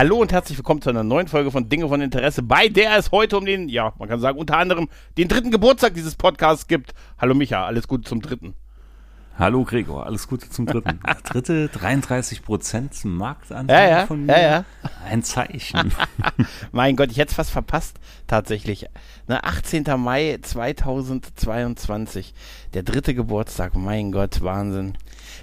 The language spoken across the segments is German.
Hallo und herzlich willkommen zu einer neuen Folge von Dinge von Interesse, bei der es heute um den, ja, man kann sagen, unter anderem den dritten Geburtstag dieses Podcasts gibt. Hallo Micha, alles Gute zum dritten. Hallo Gregor, alles Gute zum dritten. Dritte, 33 Prozent Marktanteil Ja, ja, von mir. ja, ja. Ein Zeichen. Mein Gott, ich hätte es fast verpasst, tatsächlich. Ne, 18. Mai 2022, der dritte Geburtstag, mein Gott, Wahnsinn.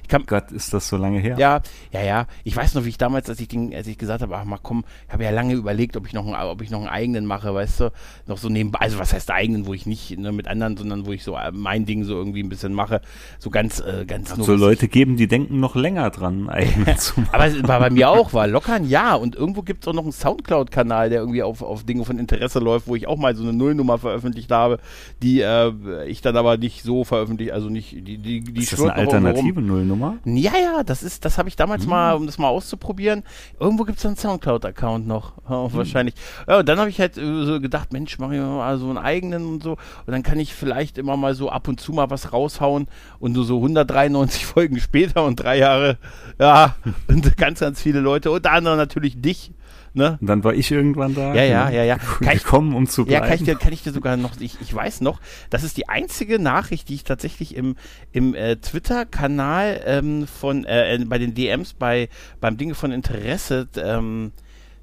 Kann, Gott, ist das so lange her? Ja, ja, ja. Ich weiß noch, wie ich damals, als ich, den, als ich gesagt habe, ach mal komm, ich habe ja lange überlegt, ob ich noch einen, ob ich noch einen eigenen mache, weißt du, noch so nebenbei, also was heißt eigenen, wo ich nicht ne, mit anderen, sondern wo ich so äh, mein Ding so irgendwie ein bisschen mache, so ganz, äh, ganz Hat so Leute geben, die denken noch länger dran, eigentlich zu machen. Aber es war bei mir auch, war locker ein Jahr und irgendwo gibt es auch noch einen Soundcloud-Kanal, der irgendwie auf, auf Dinge von Interesse läuft, wo ich auch mal so eine Nullnummer veröffentlicht habe, die äh, ich dann aber nicht so veröffentlicht, also nicht, die, die, die Ist das eine alternative Nullnummer? Ja, ja, das ist, das habe ich damals mal, um das mal auszuprobieren. Irgendwo gibt es einen Soundcloud-Account noch, ja, wahrscheinlich. Ja, und dann habe ich halt äh, so gedacht, Mensch, mach ich mal so einen eigenen und so. Und dann kann ich vielleicht immer mal so ab und zu mal was raushauen und so, so 193 Folgen später und drei Jahre, ja, und ganz, ganz viele Leute, unter anderem natürlich dich. Ne? Und dann war ich irgendwann da. Ja, ja, ja, ja. Kann ich- Gekommen, um zu Ja, bleiben. kann ich, dir, kann ich dir sogar noch, ich, ich weiß noch, das ist die einzige Nachricht, die ich tatsächlich im, im äh, Twitter-Kanal ähm, von, äh, äh, bei den DMs, bei, beim Dinge von Interesse, ähm,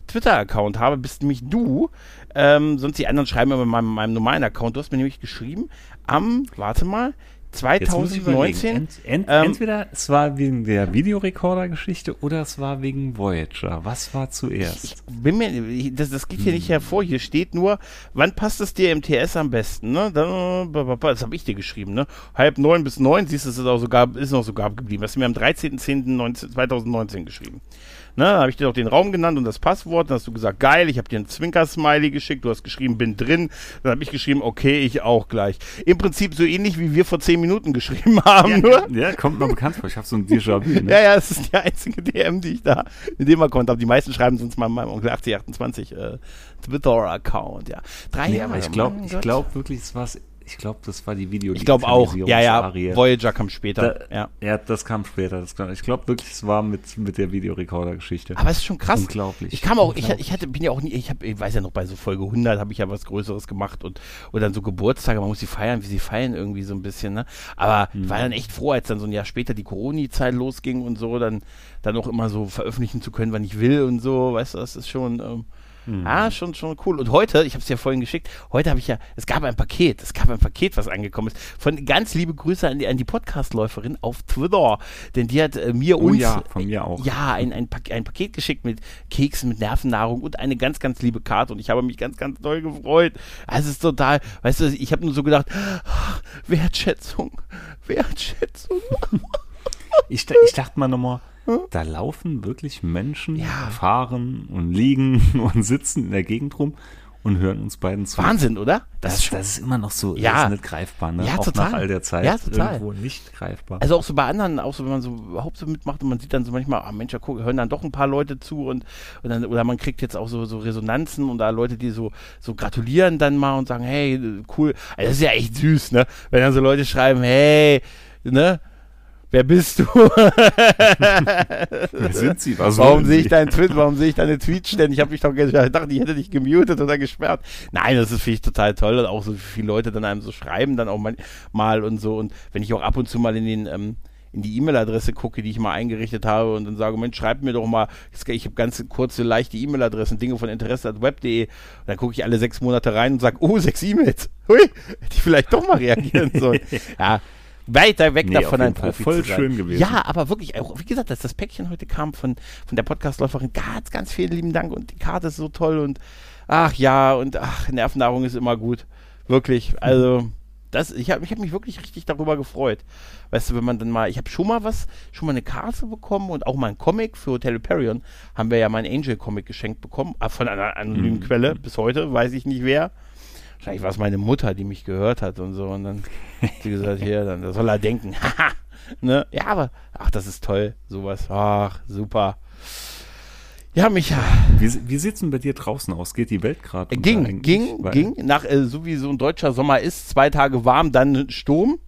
Twitter-Account habe, bist nämlich du. Ähm, sonst die anderen schreiben immer mit meinem, meinem normalen Account. Du hast mir nämlich geschrieben, am, warte mal, Jetzt muss ich überlegen. 2019. Ent, ent, ähm, entweder es war wegen der Videorekorder-Geschichte oder es war wegen Voyager. Was war zuerst? Ich bin mir, ich- das, das geht hier nicht hervor. Hier steht nur, wann passt es dir im TS am besten? Ne? Das habe ich dir geschrieben. Ne? Halb neun bis neun, siehst du, es ist auch sogar, ist noch sogar geblieben. Das hast du mir am 13.10.2019 geschrieben. Ne, habe ich dir auch den Raum genannt und das Passwort. Dann hast du gesagt, geil, ich habe dir einen Zwinker-Smiley geschickt. Du hast geschrieben, bin drin. Dann habe ich geschrieben, okay, ich auch gleich. Im Prinzip so ähnlich, wie wir vor zehn Minuten geschrieben haben. nur. ja, kommt mir bekannt vor. Ich habe so ein Déjà-vu. Ne? Ja, ja, das ist die einzige DM, die ich da in dem Account habe. Die meisten schreiben sonst mal in meinem Onkel 8028 äh, Twitter-Account, ja. Drei Nee, Jahre, aber ich glaube glaub wirklich, es war ich glaube, das war die Video. Ich glaube auch. Ja, ja, Voyager kam später. Da, ja. ja. das kam später. Das kam, ich glaube wirklich, es war mit, mit der Videorekorder-Geschichte. Aber es ist schon krass. Unglaublich. Ich kam auch, ich, Unglaublich. ich hatte, bin ja auch nie, ich habe, ich weiß ja noch, bei so Folge 100 habe ich ja was Größeres gemacht und, und dann so Geburtstage, man muss sie feiern, wie sie feiern irgendwie so ein bisschen, ne? Aber Mhm. ich war dann echt froh, als dann so ein Jahr später die Corona-Zeit losging und so, dann, dann auch immer so veröffentlichen zu können, wann ich will und so, weißt du, das ist schon, ähm, Mhm. Ah, schon, schon cool. Und heute, ich habe es ja vorhin geschickt, heute habe ich ja, es gab ein Paket, es gab ein Paket, was angekommen ist. Von ganz liebe Grüße an die, an die Podcast-Läuferin auf Twitter. Denn die hat äh, mir Oh uns, ja, von mir auch. ja, ein, ein, Pak ein Paket geschickt mit Keksen, mit Nervennahrung und eine ganz, ganz liebe Karte. Und ich habe mich ganz, ganz doll gefreut. Also es ist total, weißt du, ich habe nur so gedacht, ah, Wertschätzung, Wertschätzung. Ich, ich dachte mal nochmal, da laufen wirklich Menschen, Ja. fahren und liegen und sitzen in der Gegend rum und hören uns beiden zu. Wahnsinn, oder? Das, ist schon- das ist immer noch so, Ja. das ist nicht greifbar, ne? Ja, auch total. nach all der Zeit Ja, total. irgendwo nicht greifbar. Also auch so bei anderen, auch so wenn man so überhaupt so mitmacht und man sieht dann so manchmal, ah Mensch, ja, guck, hören dann doch ein paar Leute zu und, und dann, oder man kriegt jetzt auch so, so Resonanzen und da Leute, die so, so gratulieren dann mal und sagen, hey, cool. Also das ist ja echt süß, ne? Wenn dann so Leute schreiben, hey, ne? Wer bist du? Wer sind sie? Was Warum sehe ich deinen Tweet, warum sehe ich deine Tweets ständig? Ich habe mich doch ge- ich dachte, ich hätte dich gemutet oder gesperrt. Nein, das ist finde ich total toll, und auch so viele Leute dann einem so schreiben, dann auch mal, mal und so. Und wenn ich auch ab und zu mal in den ähm, in die E-Mail-Adresse gucke, die ich mal eingerichtet habe und dann sage, Mensch, schreib mir doch mal, ich habe ganz kurze, leichte E-Mail-Adressen, Dinge von Interesse at web.de. Und dann gucke ich alle sechs Monate rein und sage, oh, sechs E-Mails. Hui, hätte ich vielleicht doch mal reagieren sollen. ja, weiter weg Nee, davon, ein jeden Fall Profi voll schön gewesen. Ja, aber wirklich, auch, wie gesagt, dass das Päckchen heute kam von, von der Podcastläuferin, ganz, ganz vielen lieben Dank und die Karte ist so toll und ach ja, und ach, Nervennahrung ist immer gut. Wirklich, also das, ich habe ich hab mich wirklich richtig darüber gefreut. Weißt du, wenn man dann mal, ich habe schon mal was, schon mal eine Karte bekommen und auch mal ein Comic für Hotel Hyperion, haben wir ja mal einen Angel-Comic geschenkt bekommen, äh, von einer anonymen Mhm. Quelle, bis heute, weiß ich nicht wer. Wahrscheinlich war es meine Mutter, die mich gehört hat und so. Und dann hat sie gesagt, hier, dann soll er denken, haha, ne? Ja, aber, ach, das ist toll, sowas. Ach, super. Ja, Micha. Wie, wie sieht's denn bei dir draußen aus? Geht die Welt gerade? Ging, ging, Weil- ging. Nach, äh, so wie so ein deutscher Sommer ist, zwei Tage warm, dann Sturm.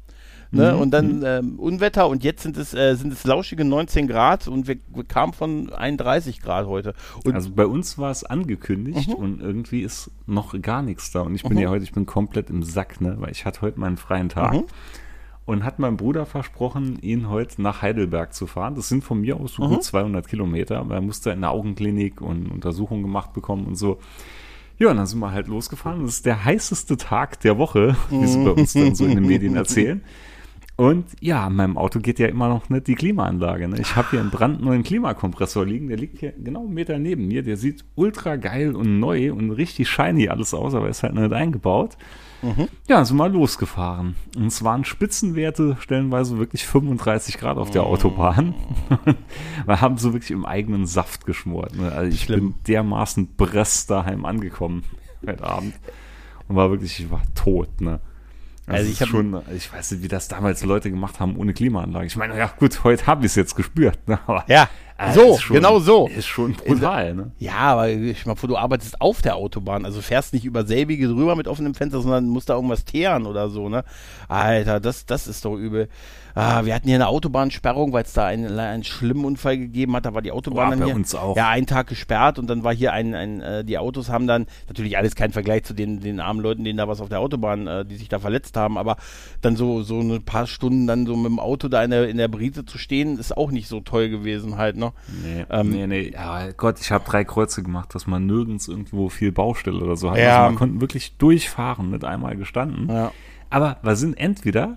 Ne, Mhm, und dann ähm, Unwetter und jetzt sind es, äh, sind es lauschige 19 Grad und wir, wir kamen von 31 Grad heute. Und Also bei uns war es angekündigt Mhm. und irgendwie ist noch gar nichts da. Und ich bin ja heute, ich bin komplett im Sack, ne? Weil ich hatte heute meinen freien Tag Mhm. und hat meinem Bruder versprochen, ihn heute nach Heidelberg zu fahren. Das sind von mir aus so Mhm. gut 200 Kilometer, aber er musste in der Augenklinik und Untersuchungen gemacht bekommen und so. Ja, und dann sind wir halt losgefahren. Das ist der heißeste Tag der Woche, wie sie bei uns dann so in den Medien erzählen. Und ja, an meinem Auto geht ja immer noch nicht die Klimaanlage. Ne? Ich habe hier einen brandneuen Klimakompressor liegen, der liegt hier genau einen Meter neben mir. Der sieht ultra geil und neu und richtig shiny alles aus, aber ist halt nicht eingebaut. Ja, sind wir losgefahren. Und es waren Spitzenwerte, stellenweise wirklich 35 Grad auf der Autobahn. wir haben so wirklich im eigenen Saft geschmort. Ne? Also ich Schlimm. bin dermaßen Brest daheim angekommen heute Abend. Und war wirklich, ich war tot, ne? Also, Also ich ich hab- schon, ich weiß nicht, wie das damals Leute gemacht haben ohne Klimaanlage. Ich meine, ja gut, heute habe ich es jetzt gespürt. Ne? Aber Ja, äh, so, schon- genau so. Ist schon brutal, ne? Ja, aber ich mal vor, du arbeitest auf der Autobahn, also fährst nicht über selbige drüber mit offenem Fenster, sondern musst da irgendwas teeren oder so, ne? Alter, das, das ist doch übel. Ah, wir hatten hier eine Autobahnsperrung, weil es da einen, einen schlimmen Unfall gegeben hat. Da war die Autobahn Boah, dann bei hier. uns auch. Ja, einen Tag gesperrt und dann war hier ein, ein äh, die Autos haben dann, natürlich alles kein Vergleich zu den, den armen Leuten, denen da was auf der Autobahn, äh, die sich da verletzt haben, aber dann so, so ein paar Stunden dann so mit dem Auto da in der, in der Brise zu stehen, ist auch nicht so toll gewesen halt, ne? Nee, Ähm, nee, nee. Ja, Gott, ich habe drei Kreuze gemacht, dass man nirgends irgendwo viel Baustelle oder so hat. Ja. Also man konnte wirklich durchfahren, nicht einmal gestanden. Ja. Aber wir sind entweder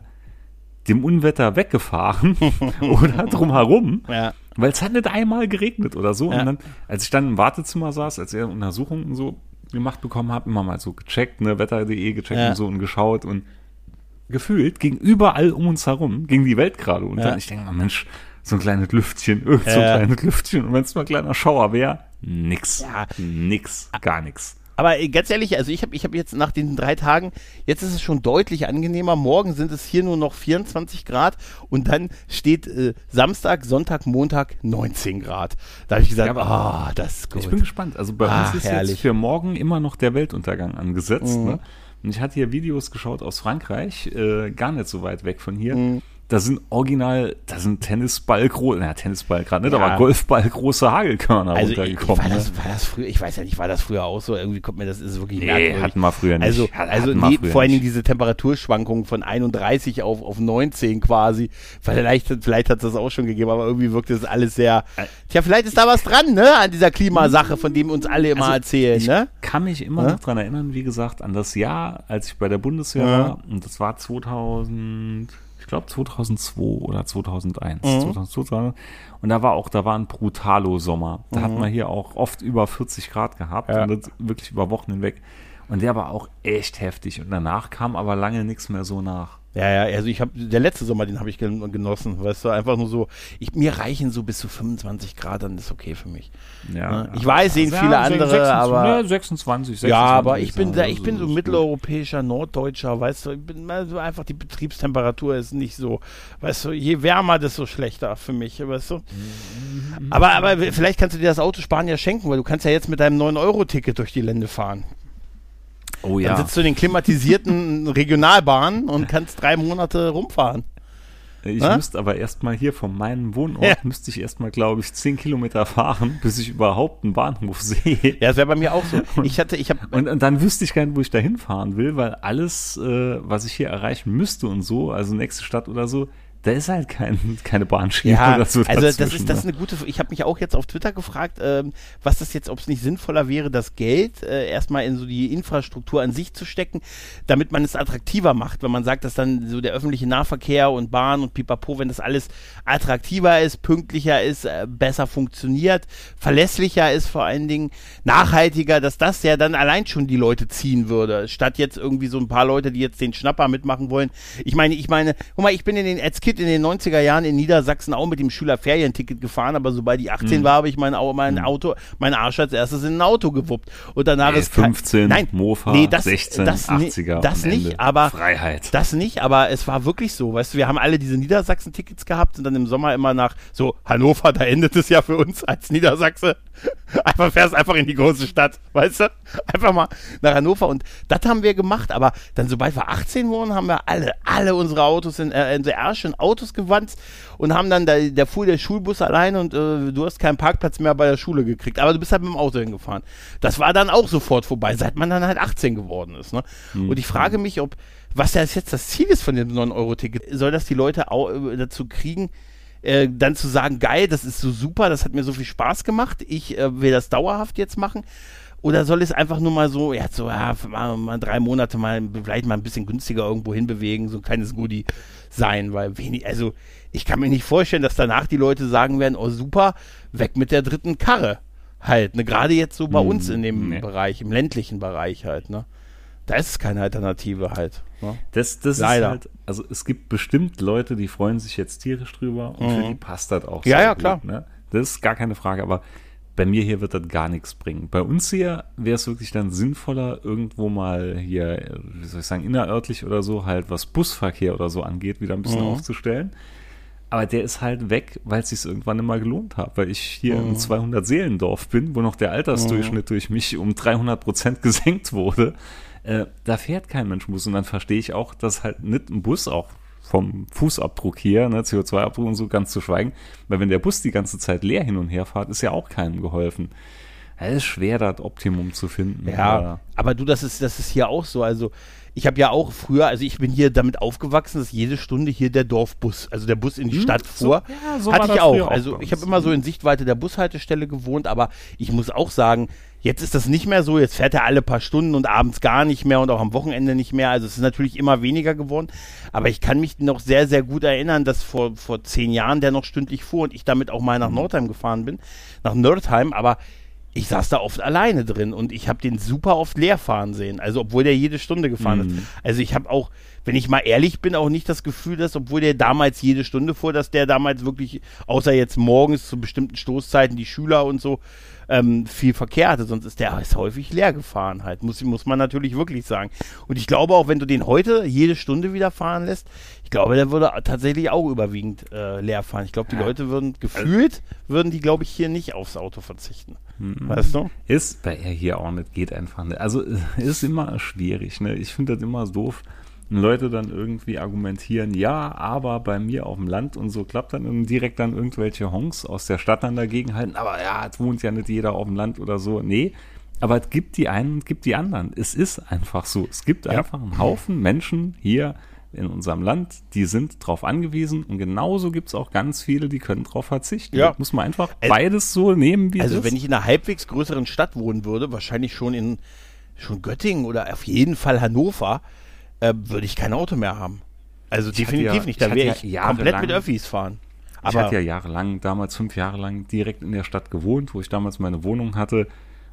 dem Unwetter weggefahren oder drumherum, Ja. weil es hat nicht einmal geregnet oder so. Ja. Und dann, als ich dann im Wartezimmer saß, als er Untersuchungen so gemacht bekommen hat, immer mal so gecheckt, ne, wetter.de gecheckt Ja. und so und geschaut und gefühlt ging überall um uns herum, ging die Welt gerade unter. Ja. Und ich denke mal, Mensch, so ein kleines Lüftchen, irgend so ein kleines Lüftchen. Und wenn es mal ein kleiner Schauer wäre, nix. Ja. Nix, gar nix. Aber äh, ganz ehrlich, also ich habe ich hab jetzt nach den drei Tagen, jetzt ist es schon deutlich angenehmer. Morgen sind es hier nur noch 24 Grad und dann steht äh, Samstag, Sonntag, Montag 19 Grad. Da habe ich gesagt, Ja, ah, aber- das ist gut. Ich bin gespannt. Also bei Ach, uns ist herrlich. jetzt für morgen immer noch der Weltuntergang angesetzt. Mhm. Ne? Und ich hatte hier Videos geschaut aus Frankreich, äh, gar nicht so weit weg von hier. Mhm. Da sind original, da sind Tennisball große, na Tennisball gerade nicht, Ja. aber Golfball große Hagelkörner also ich, runtergekommen. war, ne? das, war das früher, ich weiß ja nicht, war das früher auch so? Irgendwie kommt mir das ist wirklich Nee, merkwürdig. hatten wir früher nicht. Also, Hat- also nee, vor allen Dingen diese Temperaturschwankungen von 31 auf, auf 19 quasi. Vielleicht, vielleicht hat es das auch schon gegeben, aber irgendwie wirkt das alles sehr. Tja, vielleicht ist da was dran, ne? An dieser Klimasache, von dem uns alle immer Also, erzählen, ich ne? kann mich immer Ja? noch dran erinnern, wie gesagt, an das Jahr, als ich bei der Bundeswehr Ja. war. Und das war 2000, ich glaube 2002 oder 2001. Mhm. 2002. Und da war auch, da war ein Brutalo-Sommer. Da hat man hier auch oft über 40 Grad gehabt. Mhm. Ja. Und das wirklich über Wochen hinweg. Und der war auch echt heftig. Und danach kam aber lange nichts mehr so nach. Ja, ja, also ich habe, der letzte Sommer, den habe ich gen- genossen, weißt du, einfach nur so, ich, mir reichen so bis zu 25 Grad, dann ist okay für mich. Ne? Ich weiß, sehen viele andere, 26, aber- Ja, 26, 26. ja, aber ich bin, ja, da, ich bin so mitteleuropäischer, norddeutscher, weißt du, ich bin mal so einfach, die Betriebstemperatur ist nicht so, weißt du, je wärmer, desto schlechter für mich, weißt du. Aber, aber vielleicht kannst du dir das Autosparen ja schenken, weil du kannst ja jetzt mit deinem 9-Euro-Ticket durch die Lände fahren. Oh Dann ja. sitzt du in den klimatisierten Regionalbahnen und kannst drei Monate rumfahren. Ich Hä? müsste aber erstmal hier von meinem Wohnort, Ja. müsste ich erstmal, glaube ich, 10 Kilometer fahren, bis ich überhaupt einen Bahnhof sehe. Ja, das wäre bei mir auch so. Ich hatte, ich habe Und, und dann wüsste ich gar nicht, wo ich da hinfahren will, weil alles, äh, was ich hier erreichen müsste und so, also nächste Stadt oder so, da ist halt kein, keine Bahnschiene Ja, oder so also das ist, das ist ne? eine gute. Ich habe mich auch jetzt auf Twitter gefragt, ähm, was das jetzt, ob es nicht sinnvoller wäre, das Geld äh, erstmal in so die Infrastruktur an sich zu stecken, damit man es attraktiver macht. Wenn man sagt, dass dann so der öffentliche Nahverkehr und Bahn und Pipapo, wenn das alles attraktiver ist, pünktlicher ist, äh, besser funktioniert, verlässlicher ist vor allen Dingen, nachhaltiger, dass das ja dann allein schon die Leute ziehen würde, statt jetzt irgendwie so ein paar Leute, die jetzt den Schnapper mitmachen wollen. Ich meine, ich meine, guck mal, ich bin in den Kind in den 90er Jahren in Niedersachsen auch mit dem Schülerferienticket gefahren, aber sobald ich 18 Mhm. war, habe ich mein, mein Auto, mein Arsch als erstes in ein Auto gewuppt. Und danach Nee, ist kein- 15, nein, Mofa, nee, das, 16, das, ni- 80er. Das nicht, aber Freiheit. das nicht, aber es war wirklich so, weißt du, wir haben alle diese Niedersachsen-Tickets gehabt und dann im Sommer immer nach so Hannover, da endet es ja für uns als Niedersachse. Einfach fährst einfach in die große Stadt, weißt du? Einfach mal nach Hannover und das haben wir gemacht, aber dann sobald wir 18 wurden, haben wir alle, alle unsere Autos in, äh, in so Ärsche in Autos gewandt und haben dann, da, da fuhr der Schulbus alleine und äh, du hast keinen Parkplatz mehr bei der Schule gekriegt, aber du bist halt mit dem Auto hingefahren. Das war dann auch sofort vorbei, seit man dann halt 18 geworden ist, ne? Und ich frage mich, ob, was das jetzt das Ziel ist von dem 9-Euro-Ticket, soll das die Leute au, äh, dazu kriegen, äh, dann zu sagen, geil, das ist so super, das hat mir so viel Spaß gemacht, ich äh, will das dauerhaft jetzt machen. Oder soll es einfach nur mal so, ja, so, ja, mal, mal drei Monate mal, vielleicht mal ein bisschen günstiger irgendwo hinbewegen, so ein kleines Goodie sein, weil wenig, also ich kann mir nicht vorstellen, dass danach die Leute sagen werden, oh super, weg mit der dritten Karre halt, ne, gerade jetzt so bei Hm, uns in dem nee. Bereich, im ländlichen Bereich halt, ne. Da ist es keine Alternative halt. Ne? Das, das Leider. ist halt, also es gibt bestimmt Leute, die freuen sich jetzt tierisch drüber und für die passt das auch Mhm. Ja, ja, gut, klar. Ne? Das ist gar keine Frage, aber bei mir hier wird das gar nichts bringen. Bei uns hier wäre es wirklich dann sinnvoller, irgendwo mal hier, wie soll ich sagen, innerörtlich oder so, halt was Busverkehr oder so angeht, wieder ein bisschen Mhm. aufzustellen. Aber der ist halt weg, weil es sich irgendwann immer gelohnt hat, weil ich hier Mhm. im 200-Seelendorf bin, wo noch der Altersdurchschnitt durch mich um 300 Prozent gesenkt wurde. Äh, da fährt kein Mensch Bus und dann verstehe ich auch, dass halt nicht ein Bus auch vom Fußabdruck hier, ne, CO2-Abdruck und so ganz zu schweigen, weil wenn der Bus die ganze Zeit leer hin und her fährt, ist ja auch keinem geholfen. Es ist schwer, das Optimum zu finden. Ja, aber- aber du, das ist, das ist hier auch so. Also, ich habe ja auch früher, also ich bin hier damit aufgewachsen, dass jede Stunde hier der Dorfbus, also der Bus in die Stadt fuhr. Hm, ja, so hatte ich auch. Also ich habe immer so in Sichtweite der Bushaltestelle gewohnt, aber ich muss auch sagen, jetzt ist das nicht mehr so. Jetzt fährt er alle paar Stunden und abends gar nicht mehr und auch am Wochenende nicht mehr. Also es ist natürlich immer weniger geworden. Aber ich kann mich noch sehr, sehr gut erinnern, dass vor, vor zehn Jahren der noch stündlich fuhr und ich damit auch mal nach Nordheim gefahren bin, nach Nordheim, aber ich saß da oft alleine drin und ich habe den super oft leer fahren sehen. Also obwohl der jede Stunde gefahren ist. Also ich habe auch, wenn ich mal ehrlich bin, auch nicht das Gefühl, dass obwohl der damals jede Stunde fuhr, dass der damals wirklich, außer jetzt morgens zu bestimmten Stoßzeiten, die Schüler und so, ähm, viel Verkehr hatte. Sonst ist der ist häufig leer gefahren halt. Muss, muss man natürlich wirklich sagen. Und ich glaube auch, wenn du den heute jede Stunde wieder fahren lässt, ich glaube, der würde tatsächlich auch überwiegend äh, leer fahren. Ich glaube, die. Leute würden gefühlt, würden die, glaube ich, hier nicht aufs Auto verzichten. Weißt du? Ist bei er hier auch nicht, geht einfach nicht. Also ist immer schwierig, ne? Ich finde das immer doof, wenn Leute dann irgendwie argumentieren, ja, aber bei mir auf dem Land und so klappt dann und direkt dann irgendwelche Honks aus der Stadt dann dagegen halten, aber ja, es wohnt ja nicht jeder auf dem Land oder so. Nee. Aber es gibt die einen und gibt die anderen. Es ist einfach so. Es gibt einfach einen Haufen Menschen hier in unserem Land, die sind drauf angewiesen und genauso gibt es auch ganz viele, die können drauf verzichten. Ja. Muss man einfach Also- beides so nehmen, wie es Also ist. wenn ich in einer halbwegs größeren Stadt wohnen würde, wahrscheinlich schon in schon Göttingen oder auf jeden Fall Hannover, äh, würde ich kein Auto mehr haben. Also hatte definitiv ja- nicht. Da ich wäre ich ja komplett mit Öffis fahren. ich Aber hatte ja jahrelang, damals fünf Jahre lang direkt in der Stadt gewohnt, wo ich damals meine Wohnung hatte.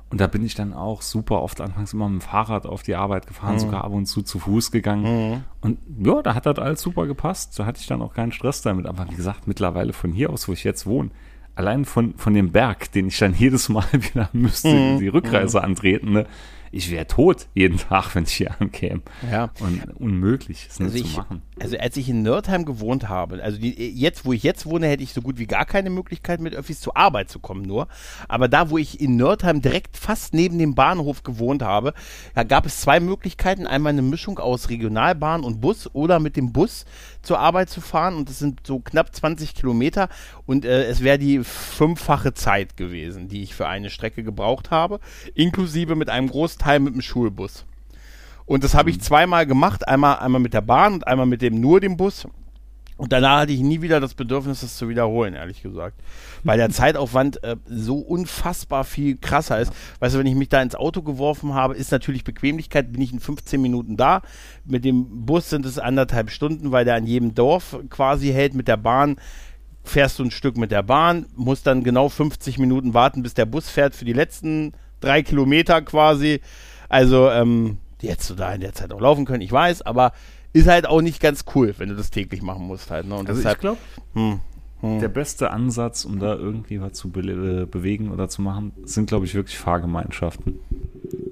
Und da bin ich dann auch super oft anfangs immer mit dem Fahrrad auf die Arbeit gefahren, Mhm. sogar ab und zu zu Fuß gegangen. Und ja, da hat das alles super gepasst. Da hatte ich dann auch keinen Stress damit. Aber wie gesagt, mittlerweile von hier aus, wo ich jetzt wohne, allein von, von dem Berg, den ich dann jedes Mal wieder müsste, Mhm. die Rückreise antreten, ne? Ich wäre tot jeden Tag, wenn ich hier ankäme. Ja. Und unmöglich, es nicht also, zu ich, machen. also als ich in Nördheim gewohnt habe, also die, jetzt, wo ich jetzt wohne, hätte ich so gut wie gar keine Möglichkeit, mit Öffis zur Arbeit zu kommen nur. Aber da, wo ich in Nördheim direkt fast neben dem Bahnhof gewohnt habe, da gab es zwei Möglichkeiten. Einmal eine Mischung aus Regionalbahn und Bus oder mit dem Bus zur Arbeit zu fahren. Und das sind so knapp 20 Kilometer. Und äh, es wäre die fünffache Zeit gewesen, die ich für eine Strecke gebraucht habe, inklusive mit einem Großteil mit dem Schulbus. Und das habe ich zweimal gemacht, einmal, einmal mit der Bahn und einmal mit dem nur dem Bus. Und danach hatte ich nie wieder das Bedürfnis, das zu wiederholen, ehrlich gesagt. Weil der Zeitaufwand äh, so unfassbar viel krasser ist. Weißt du, wenn ich mich da ins Auto geworfen habe, ist natürlich Bequemlichkeit, bin ich in 15 Minuten da. Mit dem Bus sind es anderthalb Stunden, weil der an jedem Dorf quasi hält. Mit der Bahn fährst du ein Stück mit der Bahn, musst dann genau 50 Minuten warten, bis der Bus fährt für die letzten drei Kilometer quasi. Also, ähm, die hättest du da in der Zeit auch laufen können, ich weiß, aber ist halt auch nicht ganz cool, wenn du das täglich machen musst halt. Ne? Und Also deshalb, ich glaube, hm, hm. der beste Ansatz, um da irgendwie was zu be äh, bewegen oder zu machen, sind, glaube ich, wirklich Fahrgemeinschaften.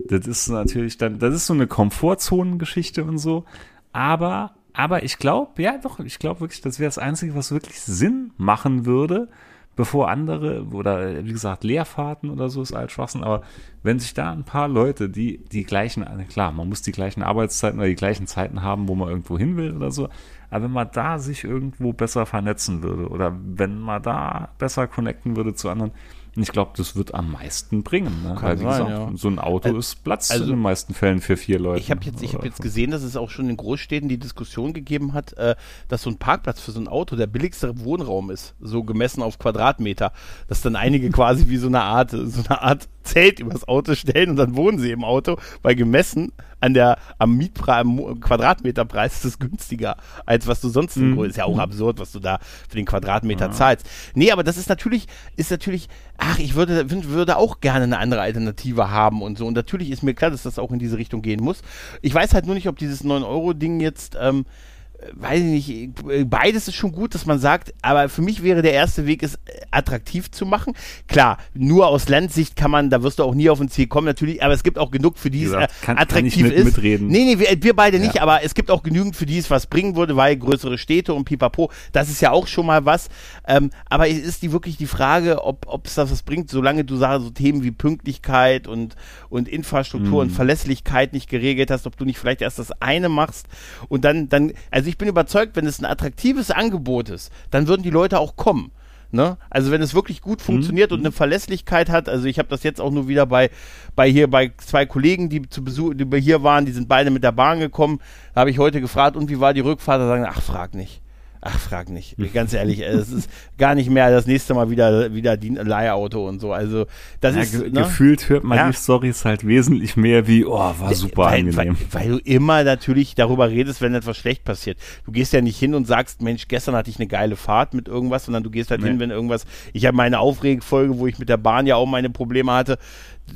Das ist natürlich dann, das ist so eine Komfortzonengeschichte und so, aber, aber ich glaube, ja doch, ich glaube wirklich, das wäre das Einzige, was wirklich Sinn machen würde, bevor andere, oder wie gesagt, Leerfahrten oder so ist alles Schwachsinn, aber wenn sich da ein paar Leute, die die gleichen, klar, man muss die gleichen Arbeitszeiten oder die gleichen Zeiten haben, wo man irgendwo hin will oder so, aber wenn man da sich irgendwo besser vernetzen würde oder wenn man da besser connecten würde zu anderen, ich glaube, das wird am meisten bringen. Ne? Weil, wie sein, gesagt, ja. so ein Auto Also- ist Platz also- in den meisten Fällen für vier Leute. Ich habe jetzt, ich hab jetzt gesehen, dass es auch schon in Großstädten die Diskussion gegeben hat, äh, dass so ein Parkplatz für so ein Auto der billigste Wohnraum ist, so gemessen auf Quadratmeter. Dass dann einige quasi wie so eine Art, so eine Art Zelt übers Auto stellen und dann wohnen sie im Auto, weil gemessen an der, am Mietpreis, am Quadratmeterpreis ist es günstiger, als was du sonst Mhm. mhm. ist ja auch absurd, was du da für den Quadratmeter zahlst. Nee, aber das ist natürlich, ist natürlich, ach, ich würde, würde auch gerne eine andere Alternative haben und so. Und natürlich ist mir klar, dass das auch in diese Richtung gehen muss. Ich weiß halt nur nicht, ob dieses 9-Euro-Ding jetzt, ähm, äh, weiß ich nicht, äh, beides ist schon gut, dass man sagt, aber für mich wäre der erste Weg, es äh, attraktiv zu machen. Klar, nur aus Landsicht kann man, da wirst du auch nie auf ein Ziel kommen, natürlich, aber es gibt auch genug, für die es gesagt, äh, kann- kann attraktiv mit- ist. mitreden. Nee, nee, wir, wir beide nicht, Ja. aber es gibt auch genügend, für die es was bringen würde, weil größere Städte und pipapo, das ist ja auch schon mal was. Ähm, aber es ist die wirklich die Frage, ob es das was bringt, solange du sagst, so Themen wie Pünktlichkeit und, und Infrastruktur und Verlässlichkeit nicht geregelt hast, ob du nicht vielleicht erst das eine machst und dann, dann, also ich bin überzeugt, wenn es ein attraktives Angebot ist, dann würden die Leute auch kommen. Ne? Also wenn es wirklich gut funktioniert und eine Verlässlichkeit hat, also ich habe das jetzt auch nur wieder bei, bei hier bei zwei Kollegen, die zu Besuch, die hier waren, die sind beide mit der Bahn gekommen, da habe ich heute gefragt, und wie war die Rückfahrt? Da sagen, ach frag nicht. Ach, frag nicht. Ganz ehrlich, äh, es ist gar nicht mehr das nächste Mal wieder, wieder die Leihauto und so. Also, das Ja, ist. ge ne? Gefühlt hört man Ja. die Storys halt wesentlich mehr wie, oh, war super weil, angenehm. Weil, weil du immer natürlich darüber redest, wenn etwas schlecht passiert. Du gehst ja nicht hin und sagst, Mensch, gestern hatte ich eine geile Fahrt mit irgendwas, sondern du gehst halt Nee. hin, wenn irgendwas. Ich habe meine Aufregfolge, wo ich mit der Bahn ja auch meine Probleme hatte.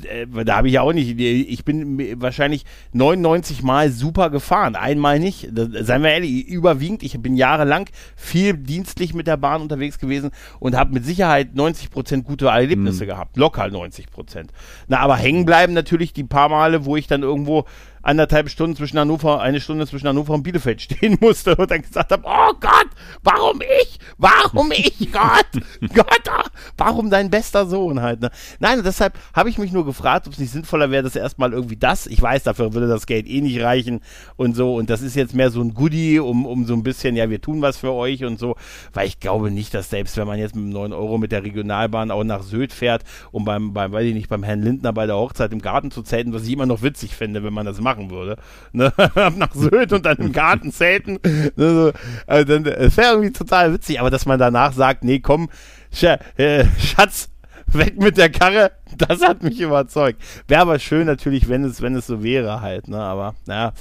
Äh, Da habe ich ja auch nicht. Ich bin wahrscheinlich 99 Mal super gefahren. Einmal nicht. Das, seien wir ehrlich, überwiegend. Ich bin jahrelang viel dienstlich mit der Bahn unterwegs gewesen und habe mit Sicherheit 90 Prozent gute Erlebnisse gehabt. Locker 90 Prozent. Na, aber hängen bleiben natürlich die paar Male, wo ich dann irgendwo anderthalb Stunden zwischen Hannover, eine Stunde zwischen Hannover und Bielefeld stehen musste und dann gesagt habe, oh Gott, warum ich? Warum ich? Gott, Gott, ah, warum dein bester Sohn halt? Ne? Nein, deshalb habe ich mich nur gefragt, ob es nicht sinnvoller wäre, dass erstmal irgendwie das, ich weiß, dafür würde das Geld eh nicht reichen und so und das ist jetzt mehr so ein Goodie, um, um so ein bisschen, ja, wir tun was für euch und so, weil ich glaube nicht, dass selbst wenn man jetzt mit 9 Euro mit der Regionalbahn auch nach Sylt fährt, um beim, beim, weiß ich nicht, beim Herrn Lindner bei der Hochzeit im Garten zu zelten, was ich immer noch witzig finde, wenn man das machen würde. Ne? nach Sylt und dann im Garten zelten. Ne? So, also es wäre irgendwie total witzig, aber dass man danach sagt, nee, komm, Sch äh, Schatz, weg mit der Karre, das hat mich überzeugt. Wäre aber schön natürlich, wenn es, wenn es so wäre halt, ne? Aber naja,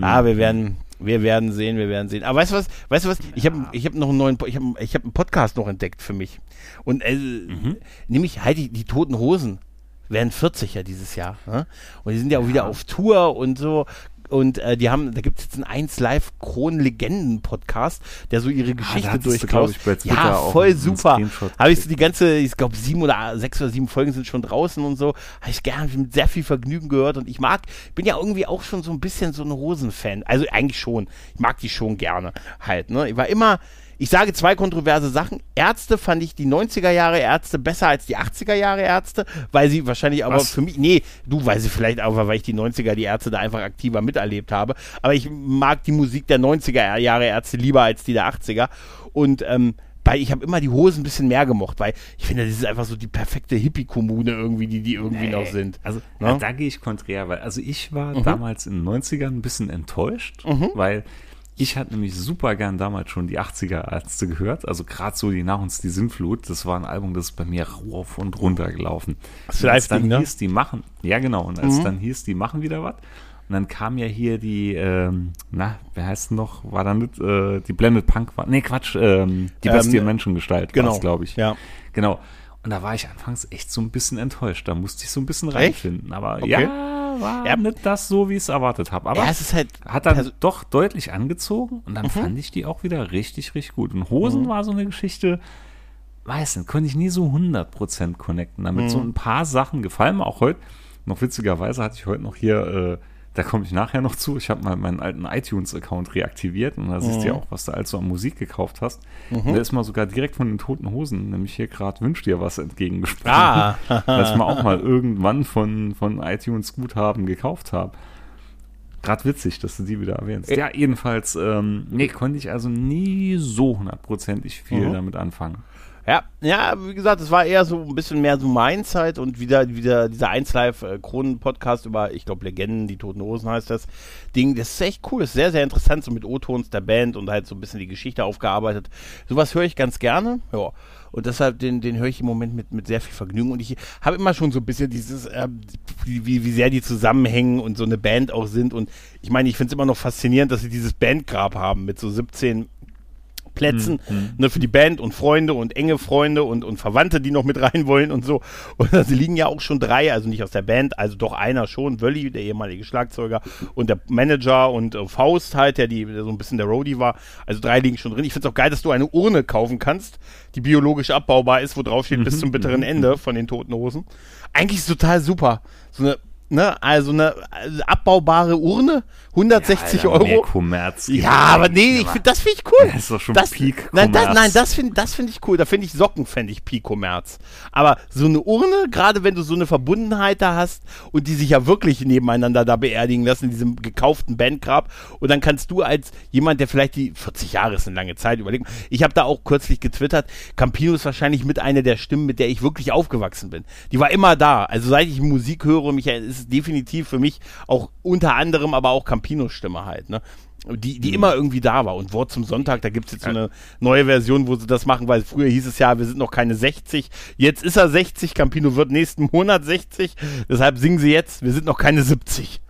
ah, wir werden, wir werden sehen, wir werden sehen. Aber weißt du was, weißt du was, ich habe ich hab noch einen neuen, ich habe ich hab einen Podcast noch entdeckt für mich. Und äh, nämlich halt die, die toten Hosen werden 40 ja dieses Jahr. Ne? Und die sind ja auch wieder auf Tour und so. Und äh, die haben, da gibt es jetzt einen 1 Live Kron Legenden Podcast, der so ihre Geschichte hattest du, durchkaut. Ja, voll super. Habe ich so die ganze, ich glaube sieben oder sechs oder sieben Folgen sind schon draußen und so. Habe ich gerne mit sehr viel Vergnügen gehört und ich mag, bin ja irgendwie auch schon so ein bisschen so ein Hosenfan. Also eigentlich schon. Ich mag die schon gerne halt. Ne? Ich war immer, ich sage zwei kontroverse Sachen. Ärzte fand ich die 90er Jahre Ärzte besser als die 80er Jahre Ärzte, weil sie wahrscheinlich aber Was? für mich, nee, du, weil sie vielleicht auch, weil ich die 90er die Ärzte da einfach aktiver miterlebt habe. Aber ich mag die Musik der 90er Jahre Ärzte lieber als die der 80er. Und, ähm, weil ich habe immer die Hosen ein bisschen mehr gemocht, weil ich finde, das ist einfach so die perfekte Hippie-Kommune irgendwie, die die irgendwie noch sind. Also Ne? ja, da gehe ich konträr, weil also ich war Mhm. damals in den 90ern ein bisschen enttäuscht, weil ich hatte nämlich super gern damals schon die 80er Ärzte gehört, also gerade so die Nach uns die Sintflut, das war ein Album, das ist bei mir rauf und runter gelaufen. Das Und als dann ne? hieß, die machen, ja genau, und als dann hieß, die machen wieder was, und dann kam ja hier die, ähm, na, wer heißt denn noch, war dann nicht, äh, die Blended Punk, war, nee, Quatsch, ähm, die Ähm, Bestie Menschengestalt, genau, glaube ich. ja. Genau. Und da war ich anfangs echt so ein bisschen enttäuscht. Da musste ich so ein bisschen reinfinden. Aber Okay. ja, war Ja. nicht das so, wie ich es erwartet habe. Aber Ja, es ist halt. hat dann doch deutlich angezogen und dann Mhm. fand ich die auch wieder richtig, richtig gut. Und Hosen war so eine Geschichte, weiß nicht, konnte ich nie so 100% connecten. Damit Mhm. so ein paar Sachen gefallen mir auch heute. Noch witzigerweise hatte ich heute noch hier, äh, da komme ich nachher noch zu, ich habe mal meinen alten iTunes-Account reaktiviert und da siehst du ja Mhm. auch, was du also an Musik gekauft hast. Und da ist mal sogar direkt von den Toten Hosen, nämlich hier gerade Wünsch dir was entgegengesprochen. Ah. dass ich mir auch mal irgendwann von, von iTunes Guthaben gekauft habe. Gerade witzig, dass du die wieder erwähnst. Ja, jedenfalls, ähm, nee, konnte ich also nie so hundertprozentig viel Mhm. damit anfangen. Ja, ja, wie gesagt, es war eher so ein bisschen mehr so mein Zeit und wieder, wieder dieser 1 Live äh, Kronen-Podcast über, ich glaube, Legenden, die Toten Hosen heißt das Ding. Das ist echt cool, ist sehr, sehr interessant, so mit O-Tons der Band und halt so ein bisschen die Geschichte aufgearbeitet. Sowas höre ich ganz gerne, ja. Und deshalb, den, den höre ich im Moment mit, mit sehr viel Vergnügen. Und ich habe immer schon so ein bisschen dieses, äh, wie wie sehr die zusammenhängen und so eine Band auch sind. Und ich meine, ich finde es immer noch faszinierend, dass sie dieses Bandgrab haben mit so 17 Plätzen ne, für die Band und Freunde und enge Freunde und, und Verwandte, die noch mit rein wollen und so. Und da liegen ja auch schon drei, also nicht aus der Band, also doch einer schon, Wölli, der ehemalige Schlagzeuger und der Manager und äh, Faust halt, der, die, der so ein bisschen der Roadie war. Also drei liegen schon drin. Ich finde es auch geil, dass du eine Urne kaufen kannst, die biologisch abbaubar ist, wo drauf steht bis zum bitteren Ende von den Toten Hosen. Eigentlich ist total super. So eine, ne, also eine also abbaubare Urne, 160 Alter, Mehr Euro. Kommerz. Ja, aber nee, ich find, das finde ich cool. Das ist doch schon das, Peak Nein, das, Kommerz. nein, das finde das find ich cool. Da finde ich Socken, fände ich Peak-Kommerz. Aber so eine Urne, gerade wenn du so eine Verbundenheit da hast und die sich ja wirklich nebeneinander da beerdigen lassen in diesem gekauften Bandgrab und dann kannst du als jemand, der vielleicht die 40 Jahre ist eine lange Zeit, überlegen. Ich habe da auch kürzlich getwittert, Campino ist wahrscheinlich mit einer der Stimmen, mit der ich wirklich aufgewachsen bin. Die war immer da. Also seit ich Musik höre, mich ist es definitiv für mich auch unter anderem, aber auch Campinos Stimme halt, ne? Die, Mhm. die immer irgendwie da war. Und Wort zum Sonntag, da gibt's jetzt so eine neue Version, wo sie das machen, weil früher hieß es ja, wir sind noch keine 60. Jetzt ist er 60, Campino wird nächsten Monat 60. Deshalb singen sie jetzt, wir sind noch keine 70.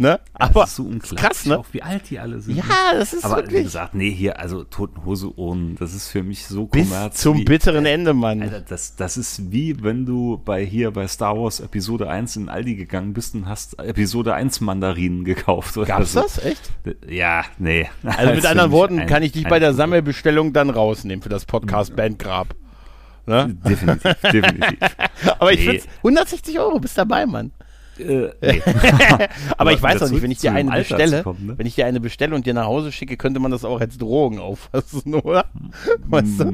Ne? Aber das ist so krass, ne? auch wie alt die alle sind. Ja, das ist aber wie wirklich gesagt, nee, hier, also Totenhose Ohren, das ist für mich so bis Kommerz. zum wie, bitteren Ende, Mann. Alter, das, das ist wie wenn du bei hier bei Star Wars Episode 1 in Aldi gegangen bist und hast Episode 1 Mandarinen gekauft. Oder Gab's so. das? Echt? Ja, nee. Also mit anderen Worten kann ich dich bei der Sammelbestellung dann rausnehmen für das Podcast Bandgrab. Ne? Definitiv, definitiv. Aber ich Nee. find's 160 Euro, bist dabei, Mann. Äh, nee. Aber ich weiß auch nicht, wenn ich dir eine Alter bestelle, kommen, ne? wenn ich dir eine bestelle und dir nach Hause schicke, könnte man das auch als Drogen auffassen, oder? Weißt du?